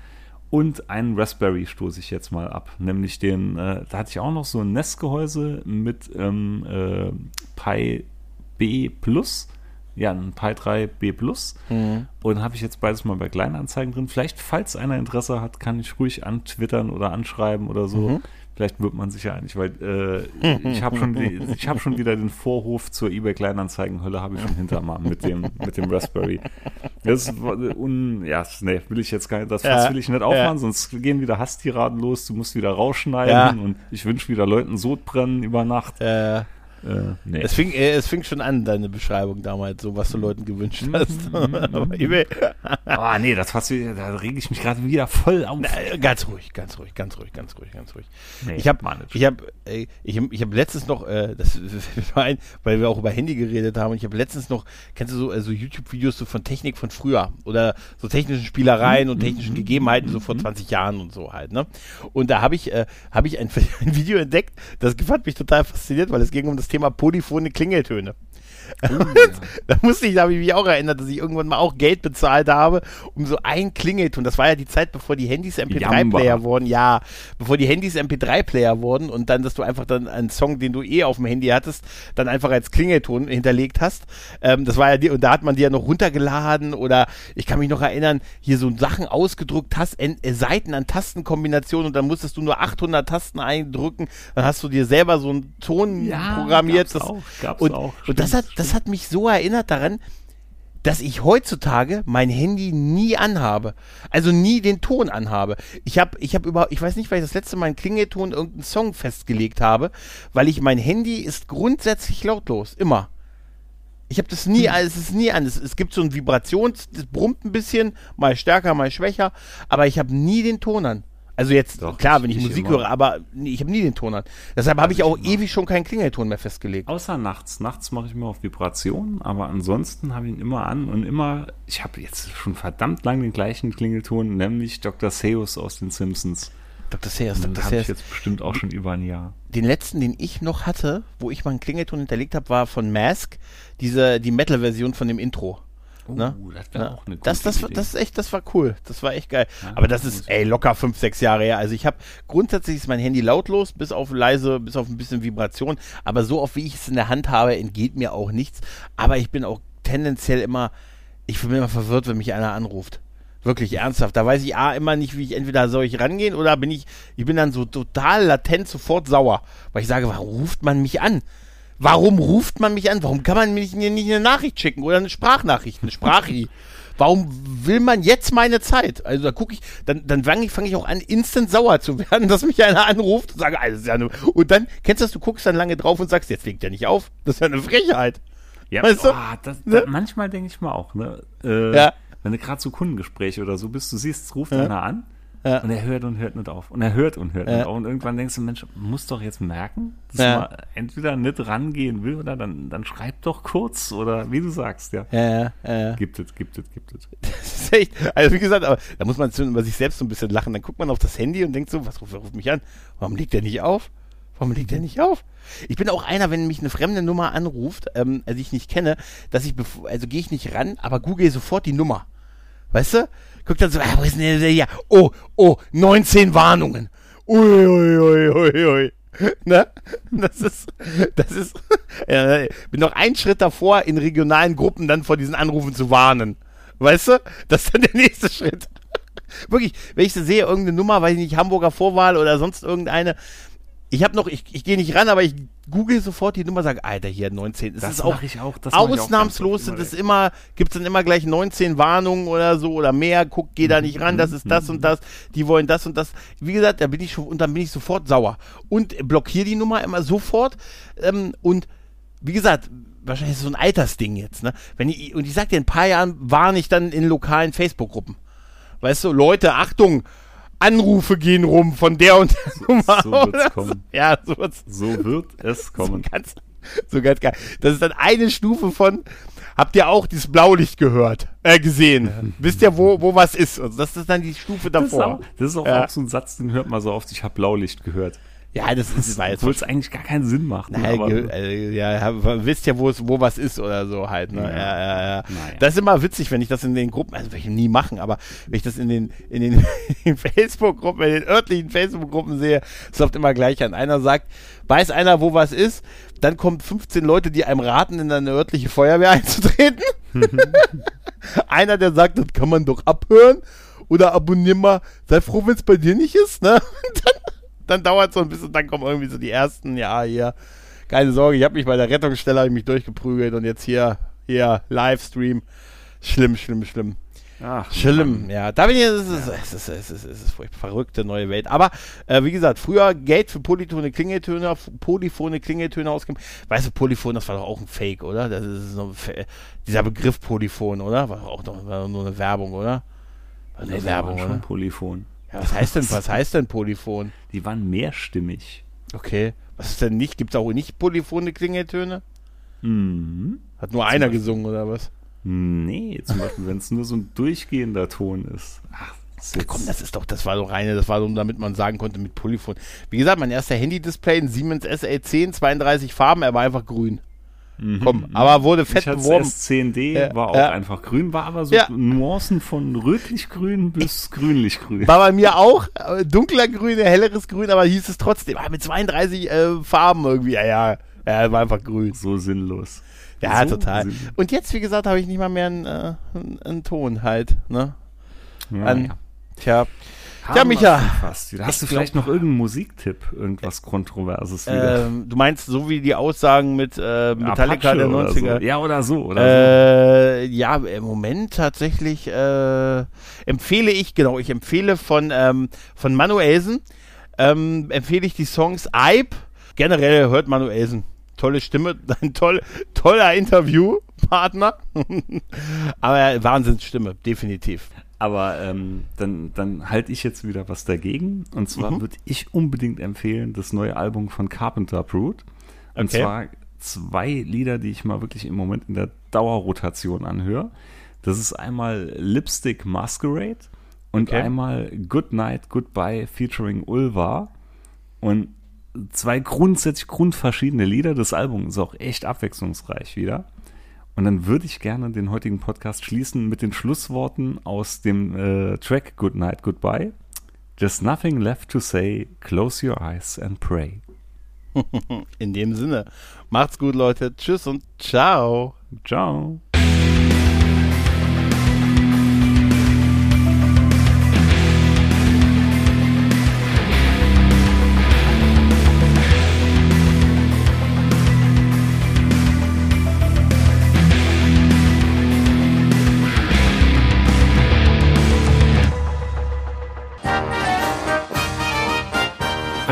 und einen Raspberry stoße ich jetzt mal ab. Nämlich den, äh, da hatte ich auch noch so ein NES-Gehäuse mit ähm, äh, Pi B Plus. Ja, ein Pi 3 B Plus. Mhm. Und habe ich jetzt beides mal bei Kleinanzeigen drin. Vielleicht, falls einer Interesse hat, kann ich ruhig antwittern oder anschreiben oder so. Mhm. Vielleicht wird man sich ja einig, weil äh, ich habe schon, die- ich hab schon wieder den Vorhof zur eBay Kleinanzeigen-Hölle habe ich schon hinter mir mit dem, mit dem Raspberry. Das ist, un, ja, nee, will ich jetzt gar nicht, das Ja, will ich nicht aufmachen, ja. sonst gehen wieder Hasstiraden los, du musst wieder rausschneiden Ja. und ich wünsche wieder Leuten Sodbrennen über Nacht. Äh, Äh, nee. es, fing, äh, es fing schon an, deine Beschreibung damals, so was du Leuten gewünscht hast. Mhm. EBay- Ah, nee, das Fass, da rege ich mich gerade wieder voll auf. Äh, ganz ruhig, ganz ruhig, ganz ruhig, ganz ruhig, ganz ruhig. Nee, ich habe ich hab, ich hab, ich hab letztens noch, äh, das ein, weil wir auch über Handy geredet haben, und ich habe letztens noch, kennst du so, äh, so YouTube-Videos so von Technik von früher oder so technischen Spielereien und technischen Gegebenheiten so vor 20 Jahren und so halt, ne? Und da habe ich, äh, habe ich ein, ein Video entdeckt, das fand mich total fasziniert, weil es ging um das Thema polyphone Klingeltöne. Da musste ich, da habe ich mich auch erinnert, dass ich irgendwann mal auch Geld bezahlt habe, um so ein Klingelton. Das war ja die Zeit, bevor die Handys MP3-Player Jamba. wurden. Ja, bevor die Handys MP3-Player wurden und dann, dass du einfach dann einen Song, den du eh auf dem Handy hattest, dann einfach als Klingelton hinterlegt hast. Ähm, das war ja die, und da hat man die ja noch runtergeladen oder ich kann mich noch erinnern, hier so Sachen ausgedruckt, hast, äh, Seiten an Tastenkombinationen und dann musstest du nur 800 Tasten eindrücken. Dann hast du dir selber so einen Ton Ja, programmiert. gab's das, auch, gab's und, auch, und das hat, das hat mich so erinnert daran, dass ich heutzutage mein Handy nie anhabe. Also nie den Ton anhabe. Ich habe ich habe über ich weiß nicht, weil ich das letzte Mal einen Klingelton irgendeinen Song festgelegt habe, weil ich mein Handy ist grundsätzlich lautlos, immer. Ich habe das nie, es ist nie an. Es, es gibt so ein Vibrations, das brummt ein bisschen, mal stärker, mal schwächer, aber ich habe nie den Ton an. Also jetzt, Doch, klar, wenn ich, Musik immer. höre, aber nee, ich habe nie den Ton an. Deshalb habe ich ich auch immer. ewig schon keinen Klingelton mehr festgelegt. Außer nachts. Nachts mache ich immer auf Vibration, aber ansonsten habe ich ihn immer an und immer, ich habe jetzt schon verdammt lang den gleichen Klingelton, nämlich Dr. Seuss aus den Simpsons. Dr. Den Dr. habe ich jetzt bestimmt auch schon über ein Jahr. Den letzten, den ich noch hatte, wo ich mal einen Klingelton hinterlegt habe, war von Mask, diese, die Metal-Version von dem Intro. Ne? Uh, das wäre Ja. auch eine das, das, Idee. das ist echt, das war cool. Das war echt geil. Ja, Aber das muss ist, ey, locker fünf, sechs Jahre her. Also ich habe, grundsätzlich ist mein Handy lautlos, bis auf leise, bis auf ein bisschen Vibration. Aber so oft, wie ich es in der Hand habe, entgeht mir auch nichts. Aber ich bin auch tendenziell immer, ich bin immer verwirrt, wenn mich einer anruft. Wirklich ernsthaft. Da weiß ich A immer nicht, wie ich entweder soll ich rangehen oder bin ich, ich bin dann so total latent sofort sauer. Weil ich sage, warum ruft man mich an? Warum ruft man mich an? Warum kann man mir nicht, nicht eine Nachricht schicken oder eine Sprachnachricht, eine Sprachi? Warum will man jetzt meine Zeit? Also da gucke ich, dann, dann fange ich, fang ich auch an, instant sauer zu werden, dass mich einer anruft und sage, alles ist ja eine, und dann, kennst du das, du guckst dann lange drauf und sagst, jetzt legt er nicht auf. Das ist ja eine Frechheit. Ja, Weißt du? oh, das, Ne? das, manchmal denke ich mal auch, ne? Äh, Ja. Wenn du gerade so Kundengespräche oder so bist, du siehst, es ruft Ja. einer an Ja. Und er hört und hört nicht auf. Und er hört und hört Ja. nicht auf. Und irgendwann denkst du, Mensch, muss doch jetzt merken, dass Ja. man entweder nicht rangehen will oder dann, dann schreib doch kurz oder wie du sagst, ja. Ja, ja. Gibt es, gibt es, gibt es. Das ist echt, also wie gesagt, aber da muss man über sich selbst so ein bisschen lachen. Dann guckt man auf das Handy und denkt so, was ruft, ruft mich an? Warum legt der nicht auf? Warum legt der nicht auf? Ich bin auch einer, wenn mich eine fremde Nummer anruft, ähm, also ich nicht kenne, dass ich, also gehe ich nicht ran, aber google sofort die Nummer. Weißt du? Guck dann so, ah, wo ist denn der hier? Oh, oh, 19 Warnungen. Ui, ui, ui, ui, ui. Ne? Das ist, das ist, äh, bin noch einen Schritt davor, in regionalen Gruppen dann vor diesen Anrufen zu warnen. Weißt du? Das ist dann der nächste Schritt. Wirklich, wenn ich so sehe, irgendeine Nummer, weiß ich nicht, Hamburger Vorwahl oder sonst irgendeine, ich habe noch, ich, ich gehe nicht ran, aber ich google sofort die Nummer, sage, Alter, hier 19. Es Das ist auch ich auch, das mach ich auch ausnahmslos sind es immer, gibt es dann immer gleich 19 Warnungen oder so oder mehr, guck, geh da nicht ran, das ist das und das, die wollen das und das. Wie gesagt, da bin ich schon, und dann bin ich sofort sauer. Und blockiere die Nummer immer sofort. Ähm, und wie gesagt, wahrscheinlich ist es so ein Altersding jetzt, ne? Wenn ich, und ich sag dir, in ein paar Jahren warne ich dann in lokalen Facebook-Gruppen. Weißt du, Leute, Achtung, Anrufe gehen rum von der und der Nummer. so wird's oder kommen. Ja, so wird's So wird es kommen. so ganz, so ganz geil. Das ist dann eine Stufe von, habt ihr auch dieses Blaulicht gehört, äh, gesehen? Wisst ihr, wo, wo was ist? Also das ist dann die Stufe Das ist davor. auch, das ist auch, Ja. auch so ein Satz, den hört man so oft, ich habe Blaulicht gehört. Ja, das ist, jetzt Obwohl es eigentlich gar keinen Sinn macht. ne, ge- äh, ja, wisst ja, wo es, wo was ist oder so halt, ne? Ja, Ja. ja, ja. Naja. Das ist immer witzig, wenn ich das in den Gruppen, also will ich nie machen, aber wenn ich das in den, in den, in Facebook-Gruppen, in den örtlichen Facebook-Gruppen sehe, es läuft immer gleich an. Einer sagt, weiß einer, wo was ist, dann kommen 15 Leute, die einem raten, in eine örtliche Feuerwehr einzutreten. einer, der sagt, das kann man doch abhören. Oder abonnier mal, sei froh, wenn es bei dir nicht ist, ne? Und dann, dann dauert so ein bisschen, dann kommen irgendwie so die ersten, ja, hier, keine Sorge, ich habe mich bei der Rettungsstelle mich durchgeprügelt und jetzt hier, hier, Livestream. Schlimm, schlimm, schlimm. Ach, Schlimm, ja. Da bin ich, es ist, es ist, es ist, es ist verrückte neue Welt. Aber äh, wie gesagt, früher Geld für polyphone Klingeltöne, polyphone Klingeltöne ausgeben. Weißt du, Polyphon, das war doch auch ein Fake, oder? Das ist so ein dieser Begriff Polyphon, oder? War doch auch noch, war doch nur eine Werbung, oder? War eine Die Werbung, waren schon oder? Polyphon. Ja, was heißt denn, was heißt denn Polyphon? Die waren mehrstimmig. Okay. Was ist denn nicht? Gibt es auch nicht polyphone Klingeltöne? Mhm. Hat nur einer gesungen, oder was? Nee, zum Beispiel, wenn es nur so ein durchgehender Ton ist. Ach, das ist komm, das ist doch, das war doch reine, das war so, damit man sagen konnte mit Polyphon. Wie gesagt, mein erster Handy-Display, ein Siemens SL10, 32 Farben, er war einfach grün. Komm, aber wurde fett ich beworben. S10D, Ja, war auch ja. einfach grün, war aber so Ja. Nuancen von rötlich-grün bis grünlich-grün. War bei mir auch äh, dunkler Grün, helleres Grün, aber hieß es trotzdem, ah, mit 32 äh, Farben irgendwie. Ja, ja, ja, war einfach grün. So sinnlos. Ja, so total. sinnlos. Und jetzt, wie gesagt, habe ich nicht mal mehr einen, äh, einen, einen Ton halt, ne? Ja, An, ja. Tja, Haben Ja, Micha. Fast wieder. Hast Ich du vielleicht noch irgendeinen Musiktipp? Irgendwas Kontroverses wieder? ähm, du meinst so wie die Aussagen mit äh, Metallica Apache der oder 90er? So. Ja, oder so. Oder Äh, ja, im Moment tatsächlich äh, empfehle ich, genau, ich empfehle von, ähm, von Manuelsen, ähm, empfehle ich die Songs Ibe. Generell hört Manuelsen. Tolle Stimme, ein toll, toller Interviewpartner. Aber Wahnsinnsstimme, definitiv. Aber ähm, dann, dann halte ich jetzt wieder was dagegen. Und zwar Mhm. würde ich unbedingt empfehlen, das neue Album von Carpenter Brute. Und Okay. zwar zwei Lieder, die ich mal wirklich im Moment in der Dauerrotation anhöre. Das ist einmal Lipstick Masquerade und Okay. einmal Good Night, Goodbye featuring Ulva. Und zwei grundsätzlich grundverschiedene Lieder. Das Album ist auch echt abwechslungsreich wieder. Und dann würde ich gerne den heutigen Podcast schließen mit den Schlussworten aus dem äh, Track Good Night, Goodbye. There's nothing left to say. Close your eyes and pray. In dem Sinne, macht's gut, Leute. Tschüss und ciao. Ciao.